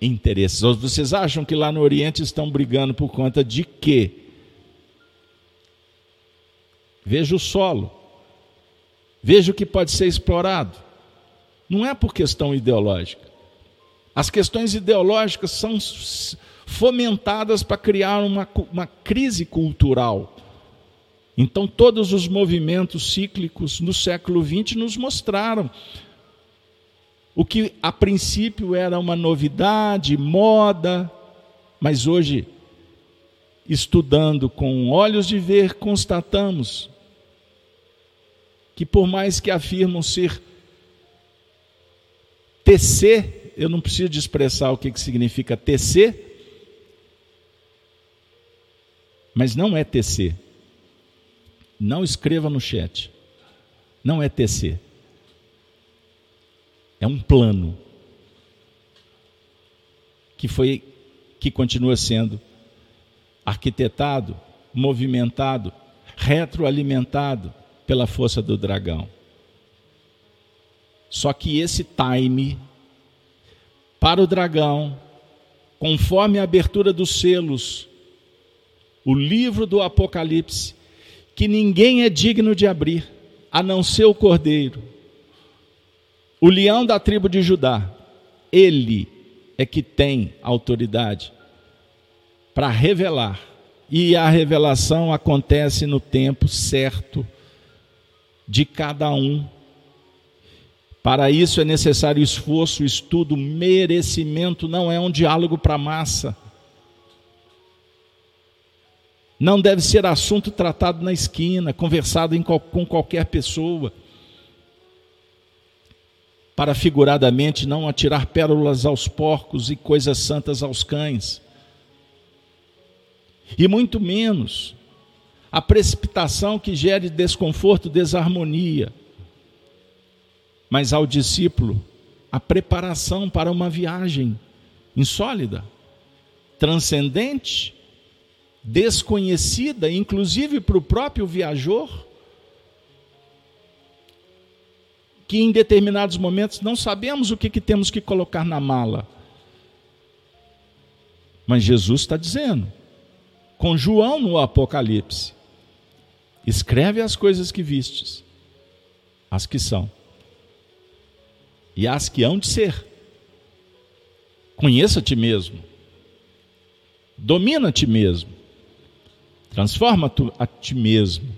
[SPEAKER 1] interesses. Vocês acham que lá no Oriente estão brigando por conta de quê? Veja o solo. Veja o que pode ser explorado. Não é por questão ideológica. As questões ideológicas são fomentadas para criar uma, uma crise cultural. Então, todos os movimentos cíclicos no século XX nos mostraram o que a princípio era uma novidade, moda, mas hoje, estudando com olhos de ver, constatamos que, por mais que afirmam ser TC, eu não preciso de expressar o que, que significa TC, mas não é TC. Não escreva no chat. Não é TC. É um plano que foi que continua sendo arquitetado, movimentado, retroalimentado pela força do dragão. Só que esse time para o dragão, conforme a abertura dos selos, o livro do Apocalipse, que ninguém é digno de abrir, a não ser o Cordeiro, o leão da tribo de Judá, ele é que tem autoridade para revelar. E a revelação acontece no tempo certo de cada um. Para isso é necessário esforço, estudo, merecimento, não é um diálogo para massa. Não deve ser assunto tratado na esquina, conversado em, com qualquer pessoa para figuradamente não atirar pérolas aos porcos e coisas santas aos cães. E muito menos a precipitação que gere desconforto, desarmonia, mas ao discípulo a preparação para uma viagem insólida, transcendente, desconhecida, inclusive para o próprio viajor, que em determinados momentos não sabemos o que, que temos que colocar na mala. Mas Jesus está dizendo, com João no Apocalipse: escreve as coisas que vistes, as que são, e as que hão de ser. Conheça a ti mesmo, domina a ti mesmo, transforma a ti mesmo.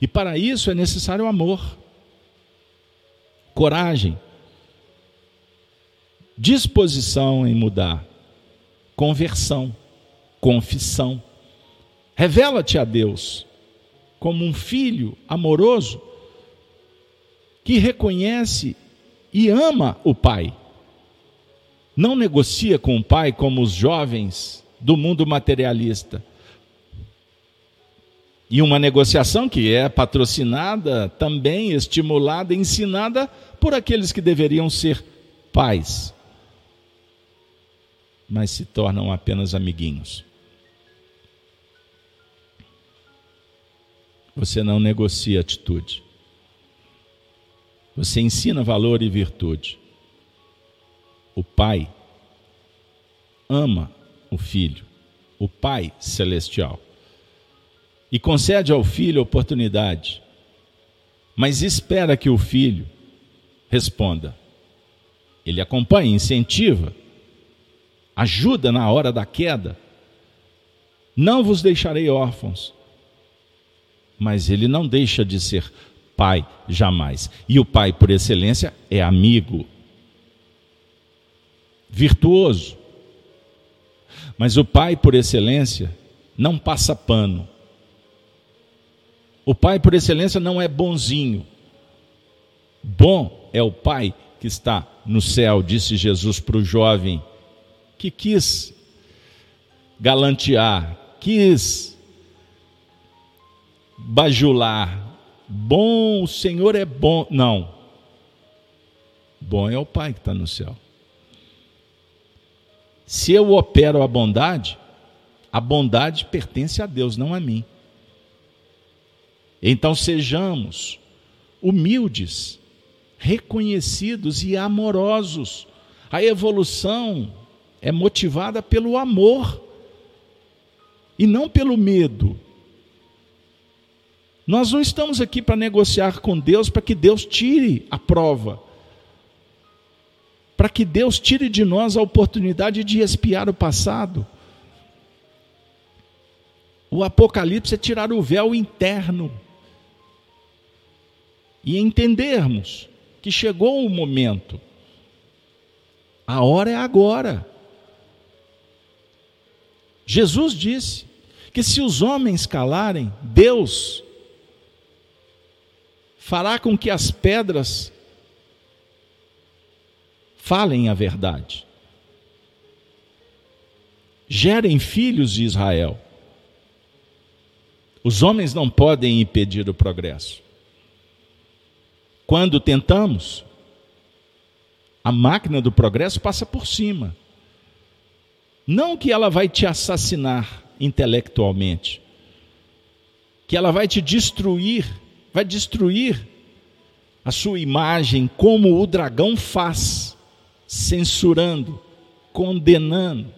[SPEAKER 1] E para isso é necessário amor, coragem, disposição em mudar, conversão, confissão. Revela-te a Deus como um filho amoroso que reconhece e ama o Pai. Não negocia com o Pai como os jovens do mundo materialista. E uma negociação que é patrocinada, também estimulada, ensinada por aqueles que deveriam ser pais, mas se tornam apenas amiguinhos. Você não negocia atitude. Você ensina valor e virtude. O pai ama o filho, o pai celestial. E concede ao filho oportunidade, mas espera que o filho responda. Ele acompanha, incentiva, ajuda na hora da queda. Não vos deixarei órfãos. Mas ele não deixa de ser pai jamais. E o pai, por excelência, é amigo, virtuoso. Mas o pai, por excelência, não passa pano. O pai, por excelência, não é bonzinho. Bom é o pai que está no céu, disse Jesus para o jovem que quis galantear, quis bajular, Bom, o Senhor é bom. Não. Bom é o Pai que está no céu. Se eu opero a bondade, a bondade pertence a Deus, não a mim. Então sejamos humildes, reconhecidos e amorosos. A evolução é motivada pelo amor e não pelo medo. Nós não estamos aqui para negociar com Deus para que Deus tire a prova, para que Deus tire de nós a oportunidade de espiar o passado. O Apocalipse é tirar o véu interno e entendermos que chegou o momento, a hora é agora. Jesus disse que se os homens calarem, Deus fará com que as pedras falem a verdade. Gerem filhos de Israel. Os homens não podem impedir o progresso. Quando tentamos, a máquina do progresso passa por cima. Não que ela vai te assassinar intelectualmente, que ela vai te destruir vai destruir a sua imagem como o dragão faz, censurando, condenando,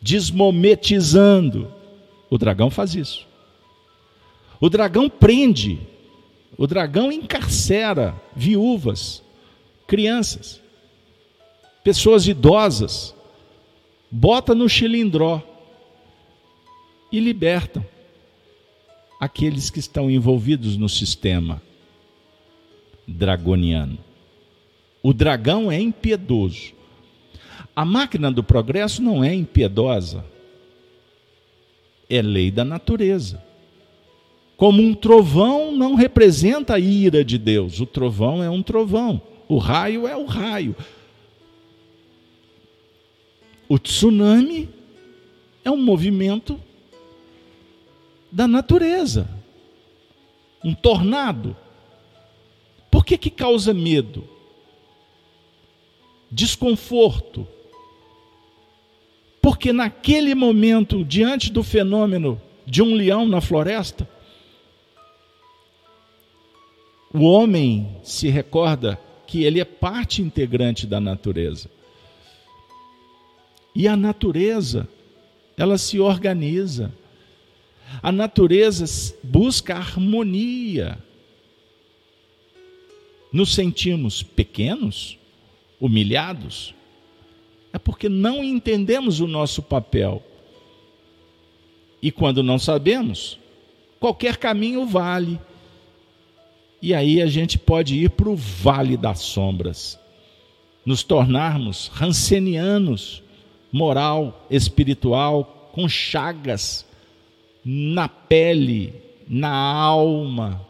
[SPEAKER 1] desmometizando. O dragão faz isso. O dragão prende, o dragão encarcera viúvas, crianças, pessoas idosas, bota no chilindró e libertam aqueles que estão envolvidos no sistema dragoniano. O dragão é impiedoso. A máquina do progresso não é impiedosa. É lei da natureza. Como um trovão não representa a ira de Deus, o trovão é um trovão, o raio é o raio. O tsunami é um movimento da natureza. Um tornado. Por que, que causa medo? Desconforto. Porque naquele momento, diante do fenômeno de um leão na floresta, o homem se recorda que ele é parte integrante da natureza. E a natureza, ela se organiza. A natureza busca harmonia. Nos sentimos pequenos, humilhados, é porque não entendemos o nosso papel. E quando não sabemos, qualquer caminho vale. E aí a gente pode ir para o vale das sombras, nos tornarmos rancenianos, moral, espiritual, com chagas na pele, na alma.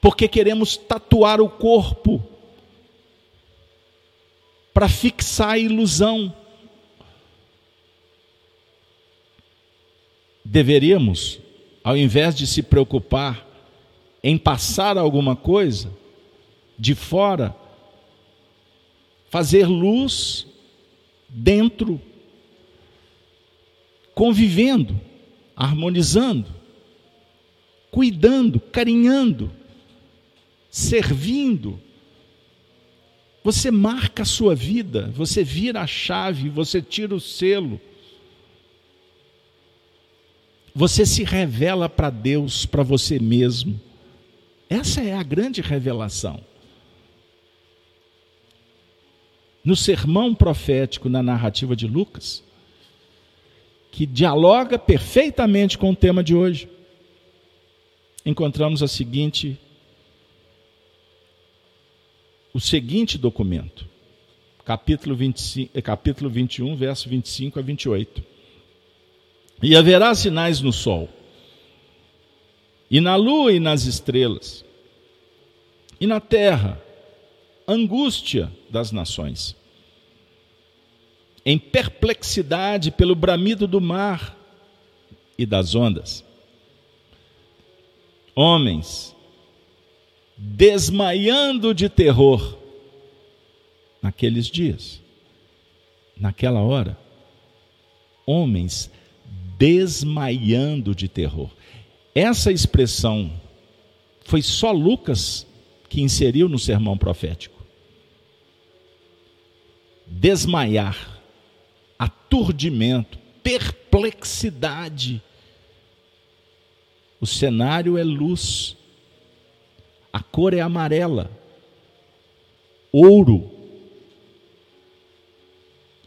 [SPEAKER 1] Porque queremos tatuar o corpo para fixar a ilusão. Deveríamos, ao invés de se preocupar em passar alguma coisa de fora, fazer luz dentro, convivendo, harmonizando, cuidando, carinhando, servindo, você marca a sua vida, você vira a chave, você tira o selo. Você se revela para Deus, para você mesmo. Essa é a grande revelação. No sermão profético, na narrativa de Lucas, que dialoga perfeitamente com o tema de hoje, encontramos a seguinte o seguinte documento, capítulo, 25, eh, capítulo 21, verso 25 a 28. E haverá sinais no sol, e na lua e nas estrelas, e na terra, angústia das nações, em perplexidade pelo bramido do mar e das ondas. Homens desmaiando de terror naqueles dias, naquela hora. Homens desmaiando de terror. Essa expressão foi só Lucas que inseriu no sermão profético. Desmaiar, aturdimento, perplexidade. O cenário é luz a cor é amarela, ouro.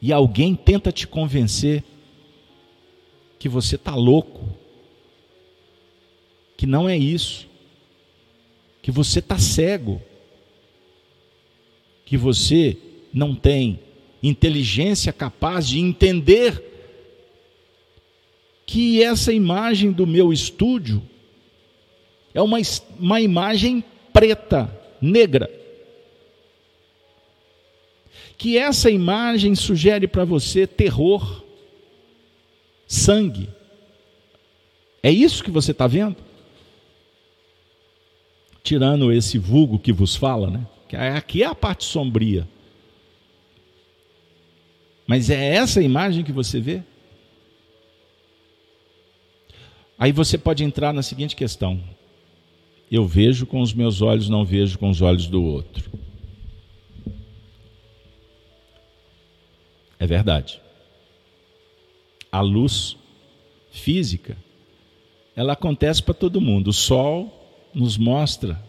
[SPEAKER 1] E alguém tenta te convencer que você está louco, que não é isso, que você está cego, que você não tem inteligência capaz de entender que essa imagem do meu estúdio é uma, uma imagem preta, negra. Que essa imagem sugere para você terror, sangue. É isso que você está vendo? Tirando esse vulgo que vos fala, né? Aqui é a parte sombria. Mas é essa imagem que você vê? Aí você pode entrar na seguinte questão: eu vejo com os meus olhos, não vejo com os olhos do outro. É verdade. A luz física, ela acontece para todo mundo. O sol nos mostra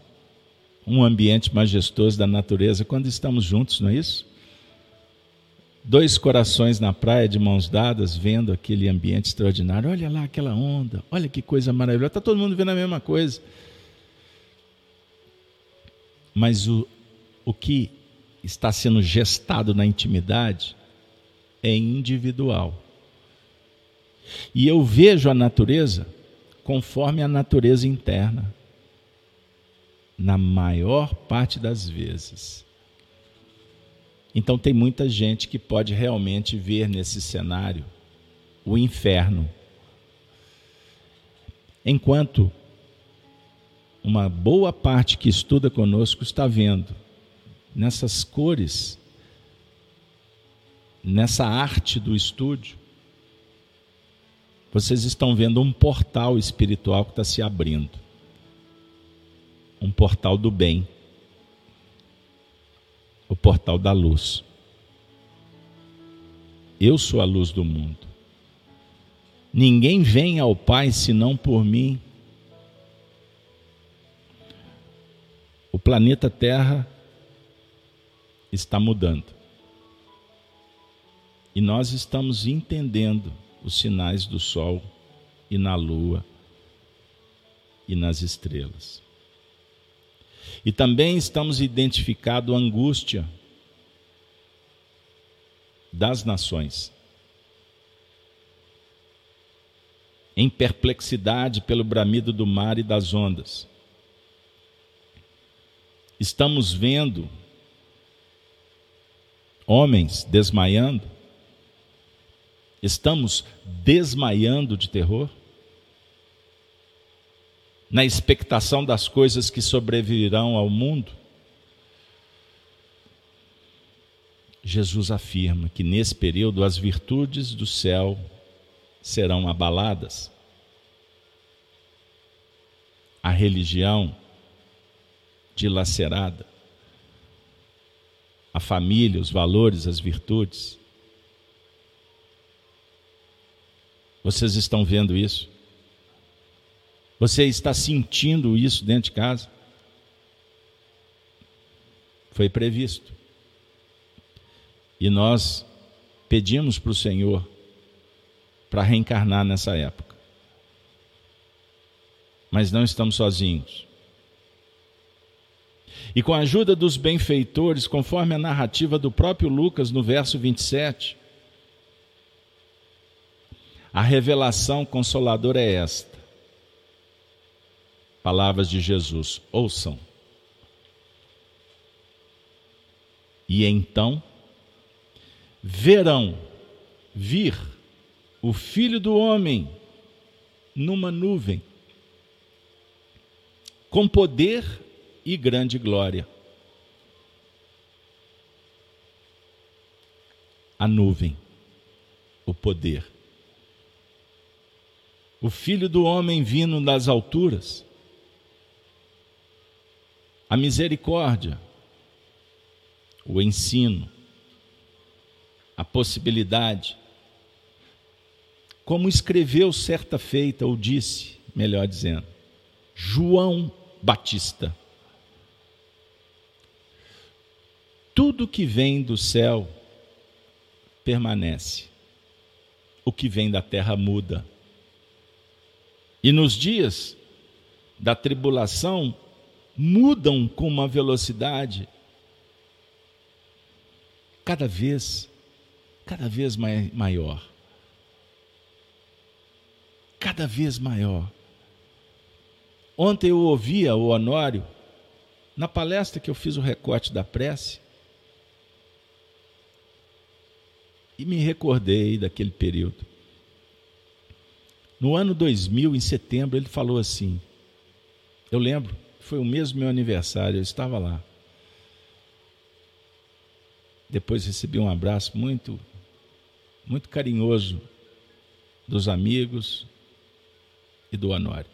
[SPEAKER 1] um ambiente majestoso da natureza quando estamos juntos, não é isso? Dois corações na praia de mãos dadas, vendo aquele ambiente extraordinário. Olha lá aquela onda, olha que coisa maravilhosa. Está todo mundo vendo a mesma coisa. Mas o, o que está sendo gestado na intimidade é individual. E eu vejo a natureza conforme a natureza interna, na maior parte das vezes. Então, tem muita gente que pode realmente ver nesse cenário o inferno. Enquanto uma boa parte que estuda conosco está vendo nessas cores, nessa arte do estúdio, vocês estão vendo um portal espiritual que está se abrindo um portal do bem, o portal da luz. Eu sou a luz do mundo. Ninguém vem ao Pai senão por mim. O planeta Terra está mudando. E nós estamos entendendo os sinais do Sol e na Lua e nas estrelas. E também estamos identificando a angústia das nações. Em perplexidade pelo bramido do mar e das ondas. Estamos vendo homens desmaiando. Estamos desmaiando de terror na expectação das coisas que sobrevirão ao mundo? Jesus afirma que nesse período as virtudes do céu serão abaladas. A religião dilacerada. A família, os valores, as virtudes. Vocês estão vendo isso? Você está sentindo isso dentro de casa? Foi previsto. E nós pedimos para o Senhor para reencarnar nessa época. Mas não estamos sozinhos. E com a ajuda dos benfeitores, conforme a narrativa do próprio Lucas no verso 27, a revelação consoladora é esta Palavras de Jesus, ouçam. E então verão vir o Filho do Homem numa nuvem, com poder e grande glória. A nuvem, o poder. O Filho do Homem vindo das alturas a misericórdia, o ensino, a possibilidade. Como escreveu certa feita, ou disse, melhor dizendo, João Batista. Tudo que vem do céu permanece, o que vem da terra muda. E nos dias da tribulação, mudam com uma velocidade cada vez, cada vez maior. Cada vez maior. Ontem eu ouvia o Honório, na palestra que eu fiz o recorte da prece, e me recordei daquele período. No ano 2000, em setembro, ele falou assim: Eu lembro, foi o mesmo meu aniversário, eu estava lá. Depois recebi um abraço muito, muito carinhoso dos amigos e do Honório.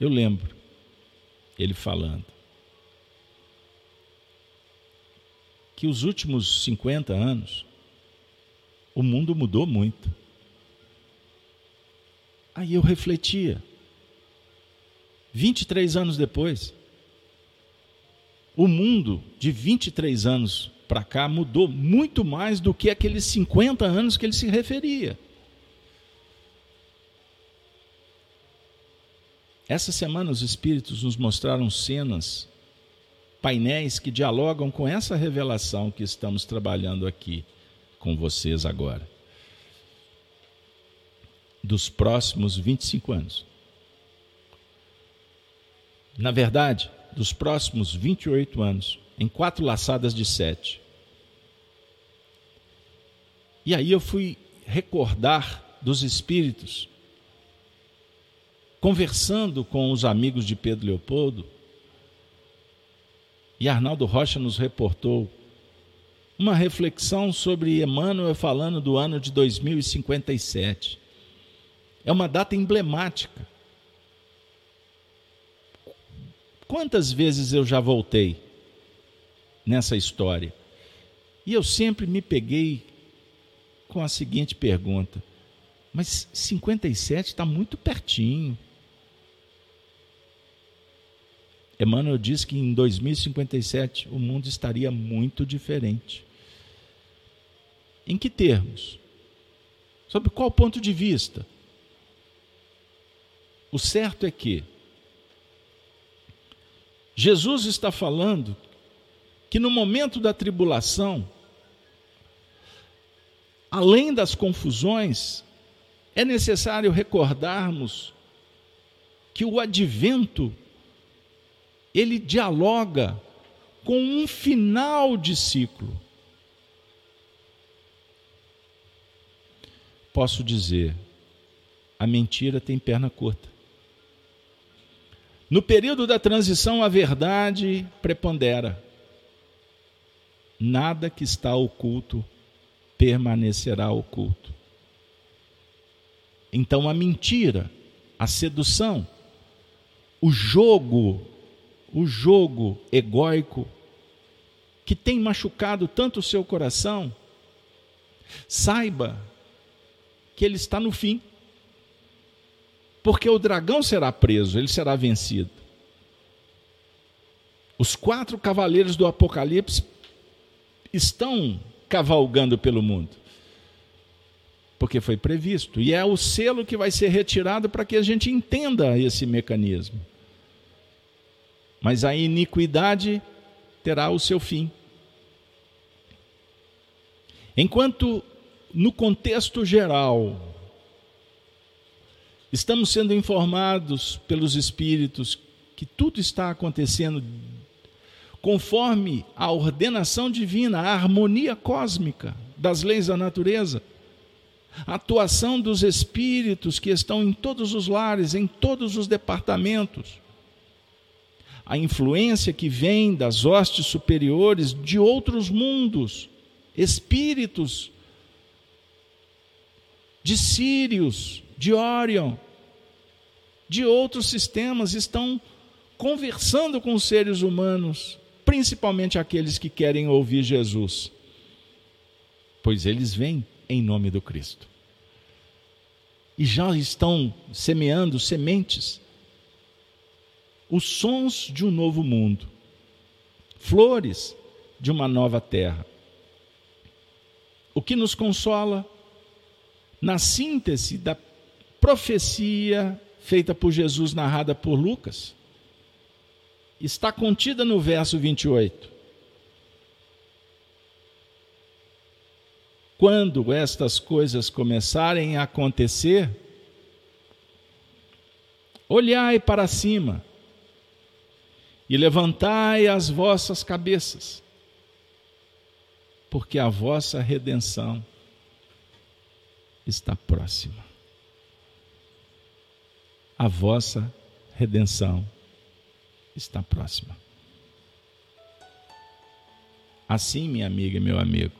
[SPEAKER 1] Eu lembro ele falando que os últimos 50 anos o mundo mudou muito. Aí eu refletia. 23 anos depois. O mundo de 23 anos para cá mudou muito mais do que aqueles 50 anos que ele se referia. Essa semana os espíritos nos mostraram cenas, painéis que dialogam com essa revelação que estamos trabalhando aqui com vocês agora. Dos próximos 25 anos na verdade, dos próximos 28 anos, em quatro laçadas de sete. E aí eu fui recordar dos espíritos conversando com os amigos de Pedro Leopoldo, e Arnaldo Rocha nos reportou uma reflexão sobre Emmanuel falando do ano de 2057. É uma data emblemática. Quantas vezes eu já voltei nessa história? E eu sempre me peguei com a seguinte pergunta: mas 57 está muito pertinho. Emmanuel diz que em 2057 o mundo estaria muito diferente. Em que termos? Sobre qual ponto de vista? O certo é que Jesus está falando que no momento da tribulação, além das confusões, é necessário recordarmos que o advento ele dialoga com um final de ciclo. Posso dizer, a mentira tem perna curta. No período da transição, a verdade prepondera. Nada que está oculto permanecerá oculto. Então, a mentira, a sedução, o jogo o jogo egóico que tem machucado tanto o seu coração, saiba que ele está no fim. Porque o dragão será preso, ele será vencido. Os quatro cavaleiros do Apocalipse estão cavalgando pelo mundo. Porque foi previsto. E é o selo que vai ser retirado para que a gente entenda esse mecanismo mas a iniquidade terá o seu fim. Enquanto no contexto geral estamos sendo informados pelos espíritos que tudo está acontecendo conforme a ordenação divina, a harmonia cósmica das leis da natureza, a atuação dos espíritos que estão em todos os lares, em todos os departamentos, a influência que vem das hostes superiores de outros mundos, espíritos, de Sírios, de Orion, de outros sistemas, estão conversando com os seres humanos, principalmente aqueles que querem ouvir Jesus, pois eles vêm em nome do Cristo. E já estão semeando sementes os sons de um novo mundo, flores de uma nova terra. O que nos consola na síntese da profecia feita por Jesus, narrada por Lucas, está contida no verso 28. Quando estas coisas começarem a acontecer, olhai para cima e levantai as vossas cabeças, porque a vossa redenção está próxima. A vossa redenção está próxima. Assim, minha amiga e meu amigo,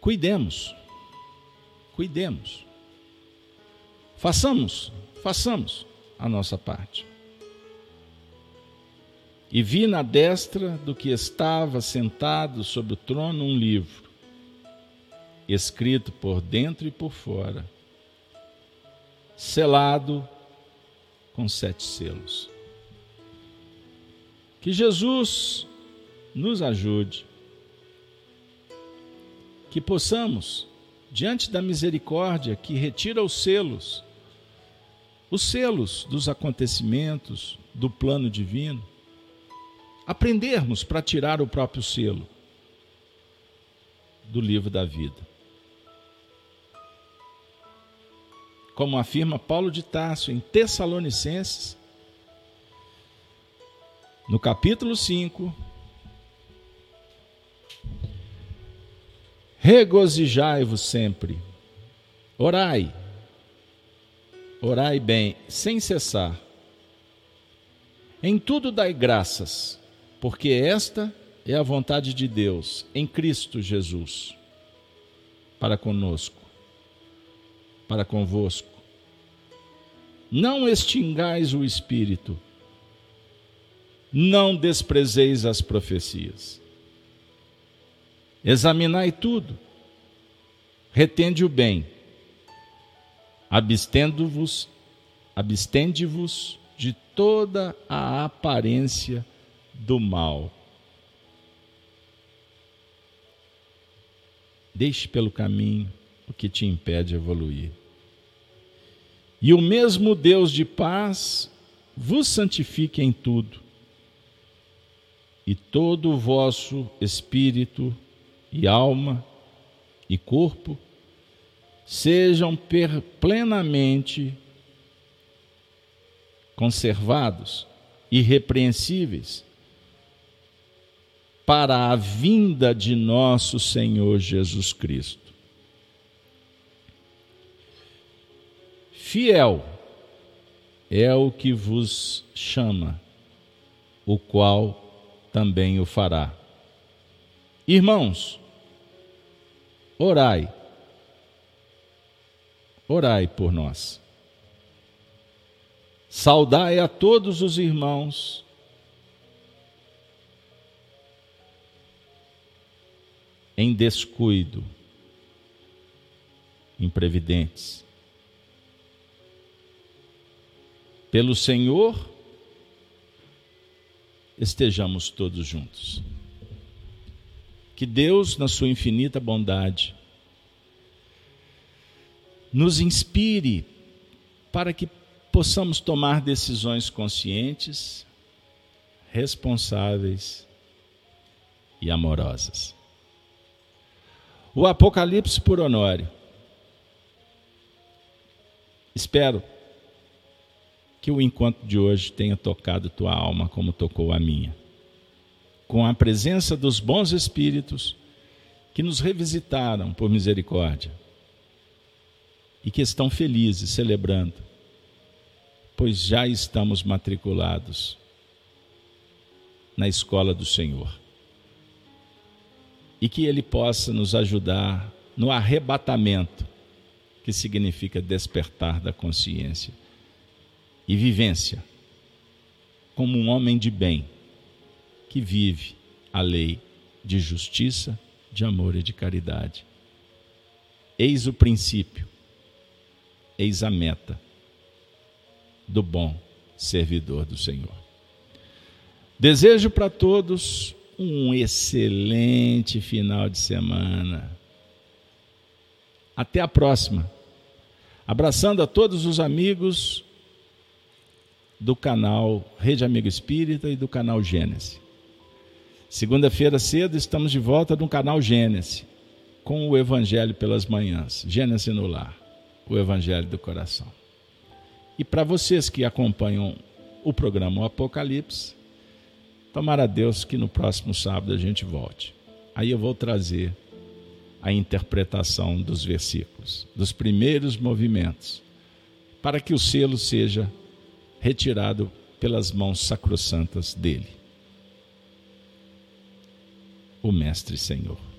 [SPEAKER 1] cuidemos, cuidemos, façamos, façamos a nossa parte. E vi na destra do que estava sentado sobre o trono um livro, escrito por dentro e por fora, selado com sete selos. Que Jesus nos ajude, que possamos, diante da misericórdia que retira os selos, os selos dos acontecimentos, do plano divino, aprendermos para tirar o próprio selo do livro da vida. Como afirma Paulo de Tarso em Tessalonicenses, no capítulo 5, regozijai-vos sempre, orai, Orai bem, sem cessar. Em tudo dai graças, porque esta é a vontade de Deus em Cristo Jesus para conosco, para convosco. Não extingais o espírito, não desprezeis as profecias. Examinai tudo, retende o bem, abstendo-vos, abstende-vos de toda a aparência do mal. Deixe pelo caminho o que te impede de evoluir. E o mesmo Deus de paz vos santifique em tudo, e todo o vosso espírito e alma e corpo sejam plenamente conservados, irrepreensíveis, para a vinda de nosso Senhor Jesus Cristo. Fiel é o que vos chama, o qual também o fará. Irmãos, orai, orai por nós. Saudai a todos os irmãos. Em descuido, imprevidentes. Pelo Senhor, estejamos todos juntos. Que Deus, na sua infinita bondade, nos inspire para que possamos tomar decisões conscientes, responsáveis e amorosas. O Apocalipse por Honório. Espero que o encontro de hoje tenha tocado tua alma como tocou a minha. Com a presença dos bons espíritos que nos revisitaram por misericórdia e que estão felizes celebrando pois já estamos matriculados na escola do Senhor. E que Ele possa nos ajudar no arrebatamento, que significa despertar da consciência e vivência, como um homem de bem que vive a lei de justiça, de amor e de caridade. Eis o princípio, eis a meta do bom servidor do Senhor. Desejo para todos um excelente final de semana. Até a próxima. Abraçando a todos os amigos do canal Rede Amigo Espírita e do canal Gênesis. Segunda-feira cedo estamos de volta no canal Gênesis com o Evangelho pelas manhãs. Gênesis no lar, o Evangelho do coração. E para vocês que acompanham o programa o Apocalipse, tomara Deus que no próximo sábado a gente volte. Aí eu vou trazer a interpretação dos versículos, dos primeiros movimentos, para que o selo seja retirado pelas mãos sacrossantas dele, o Mestre Senhor.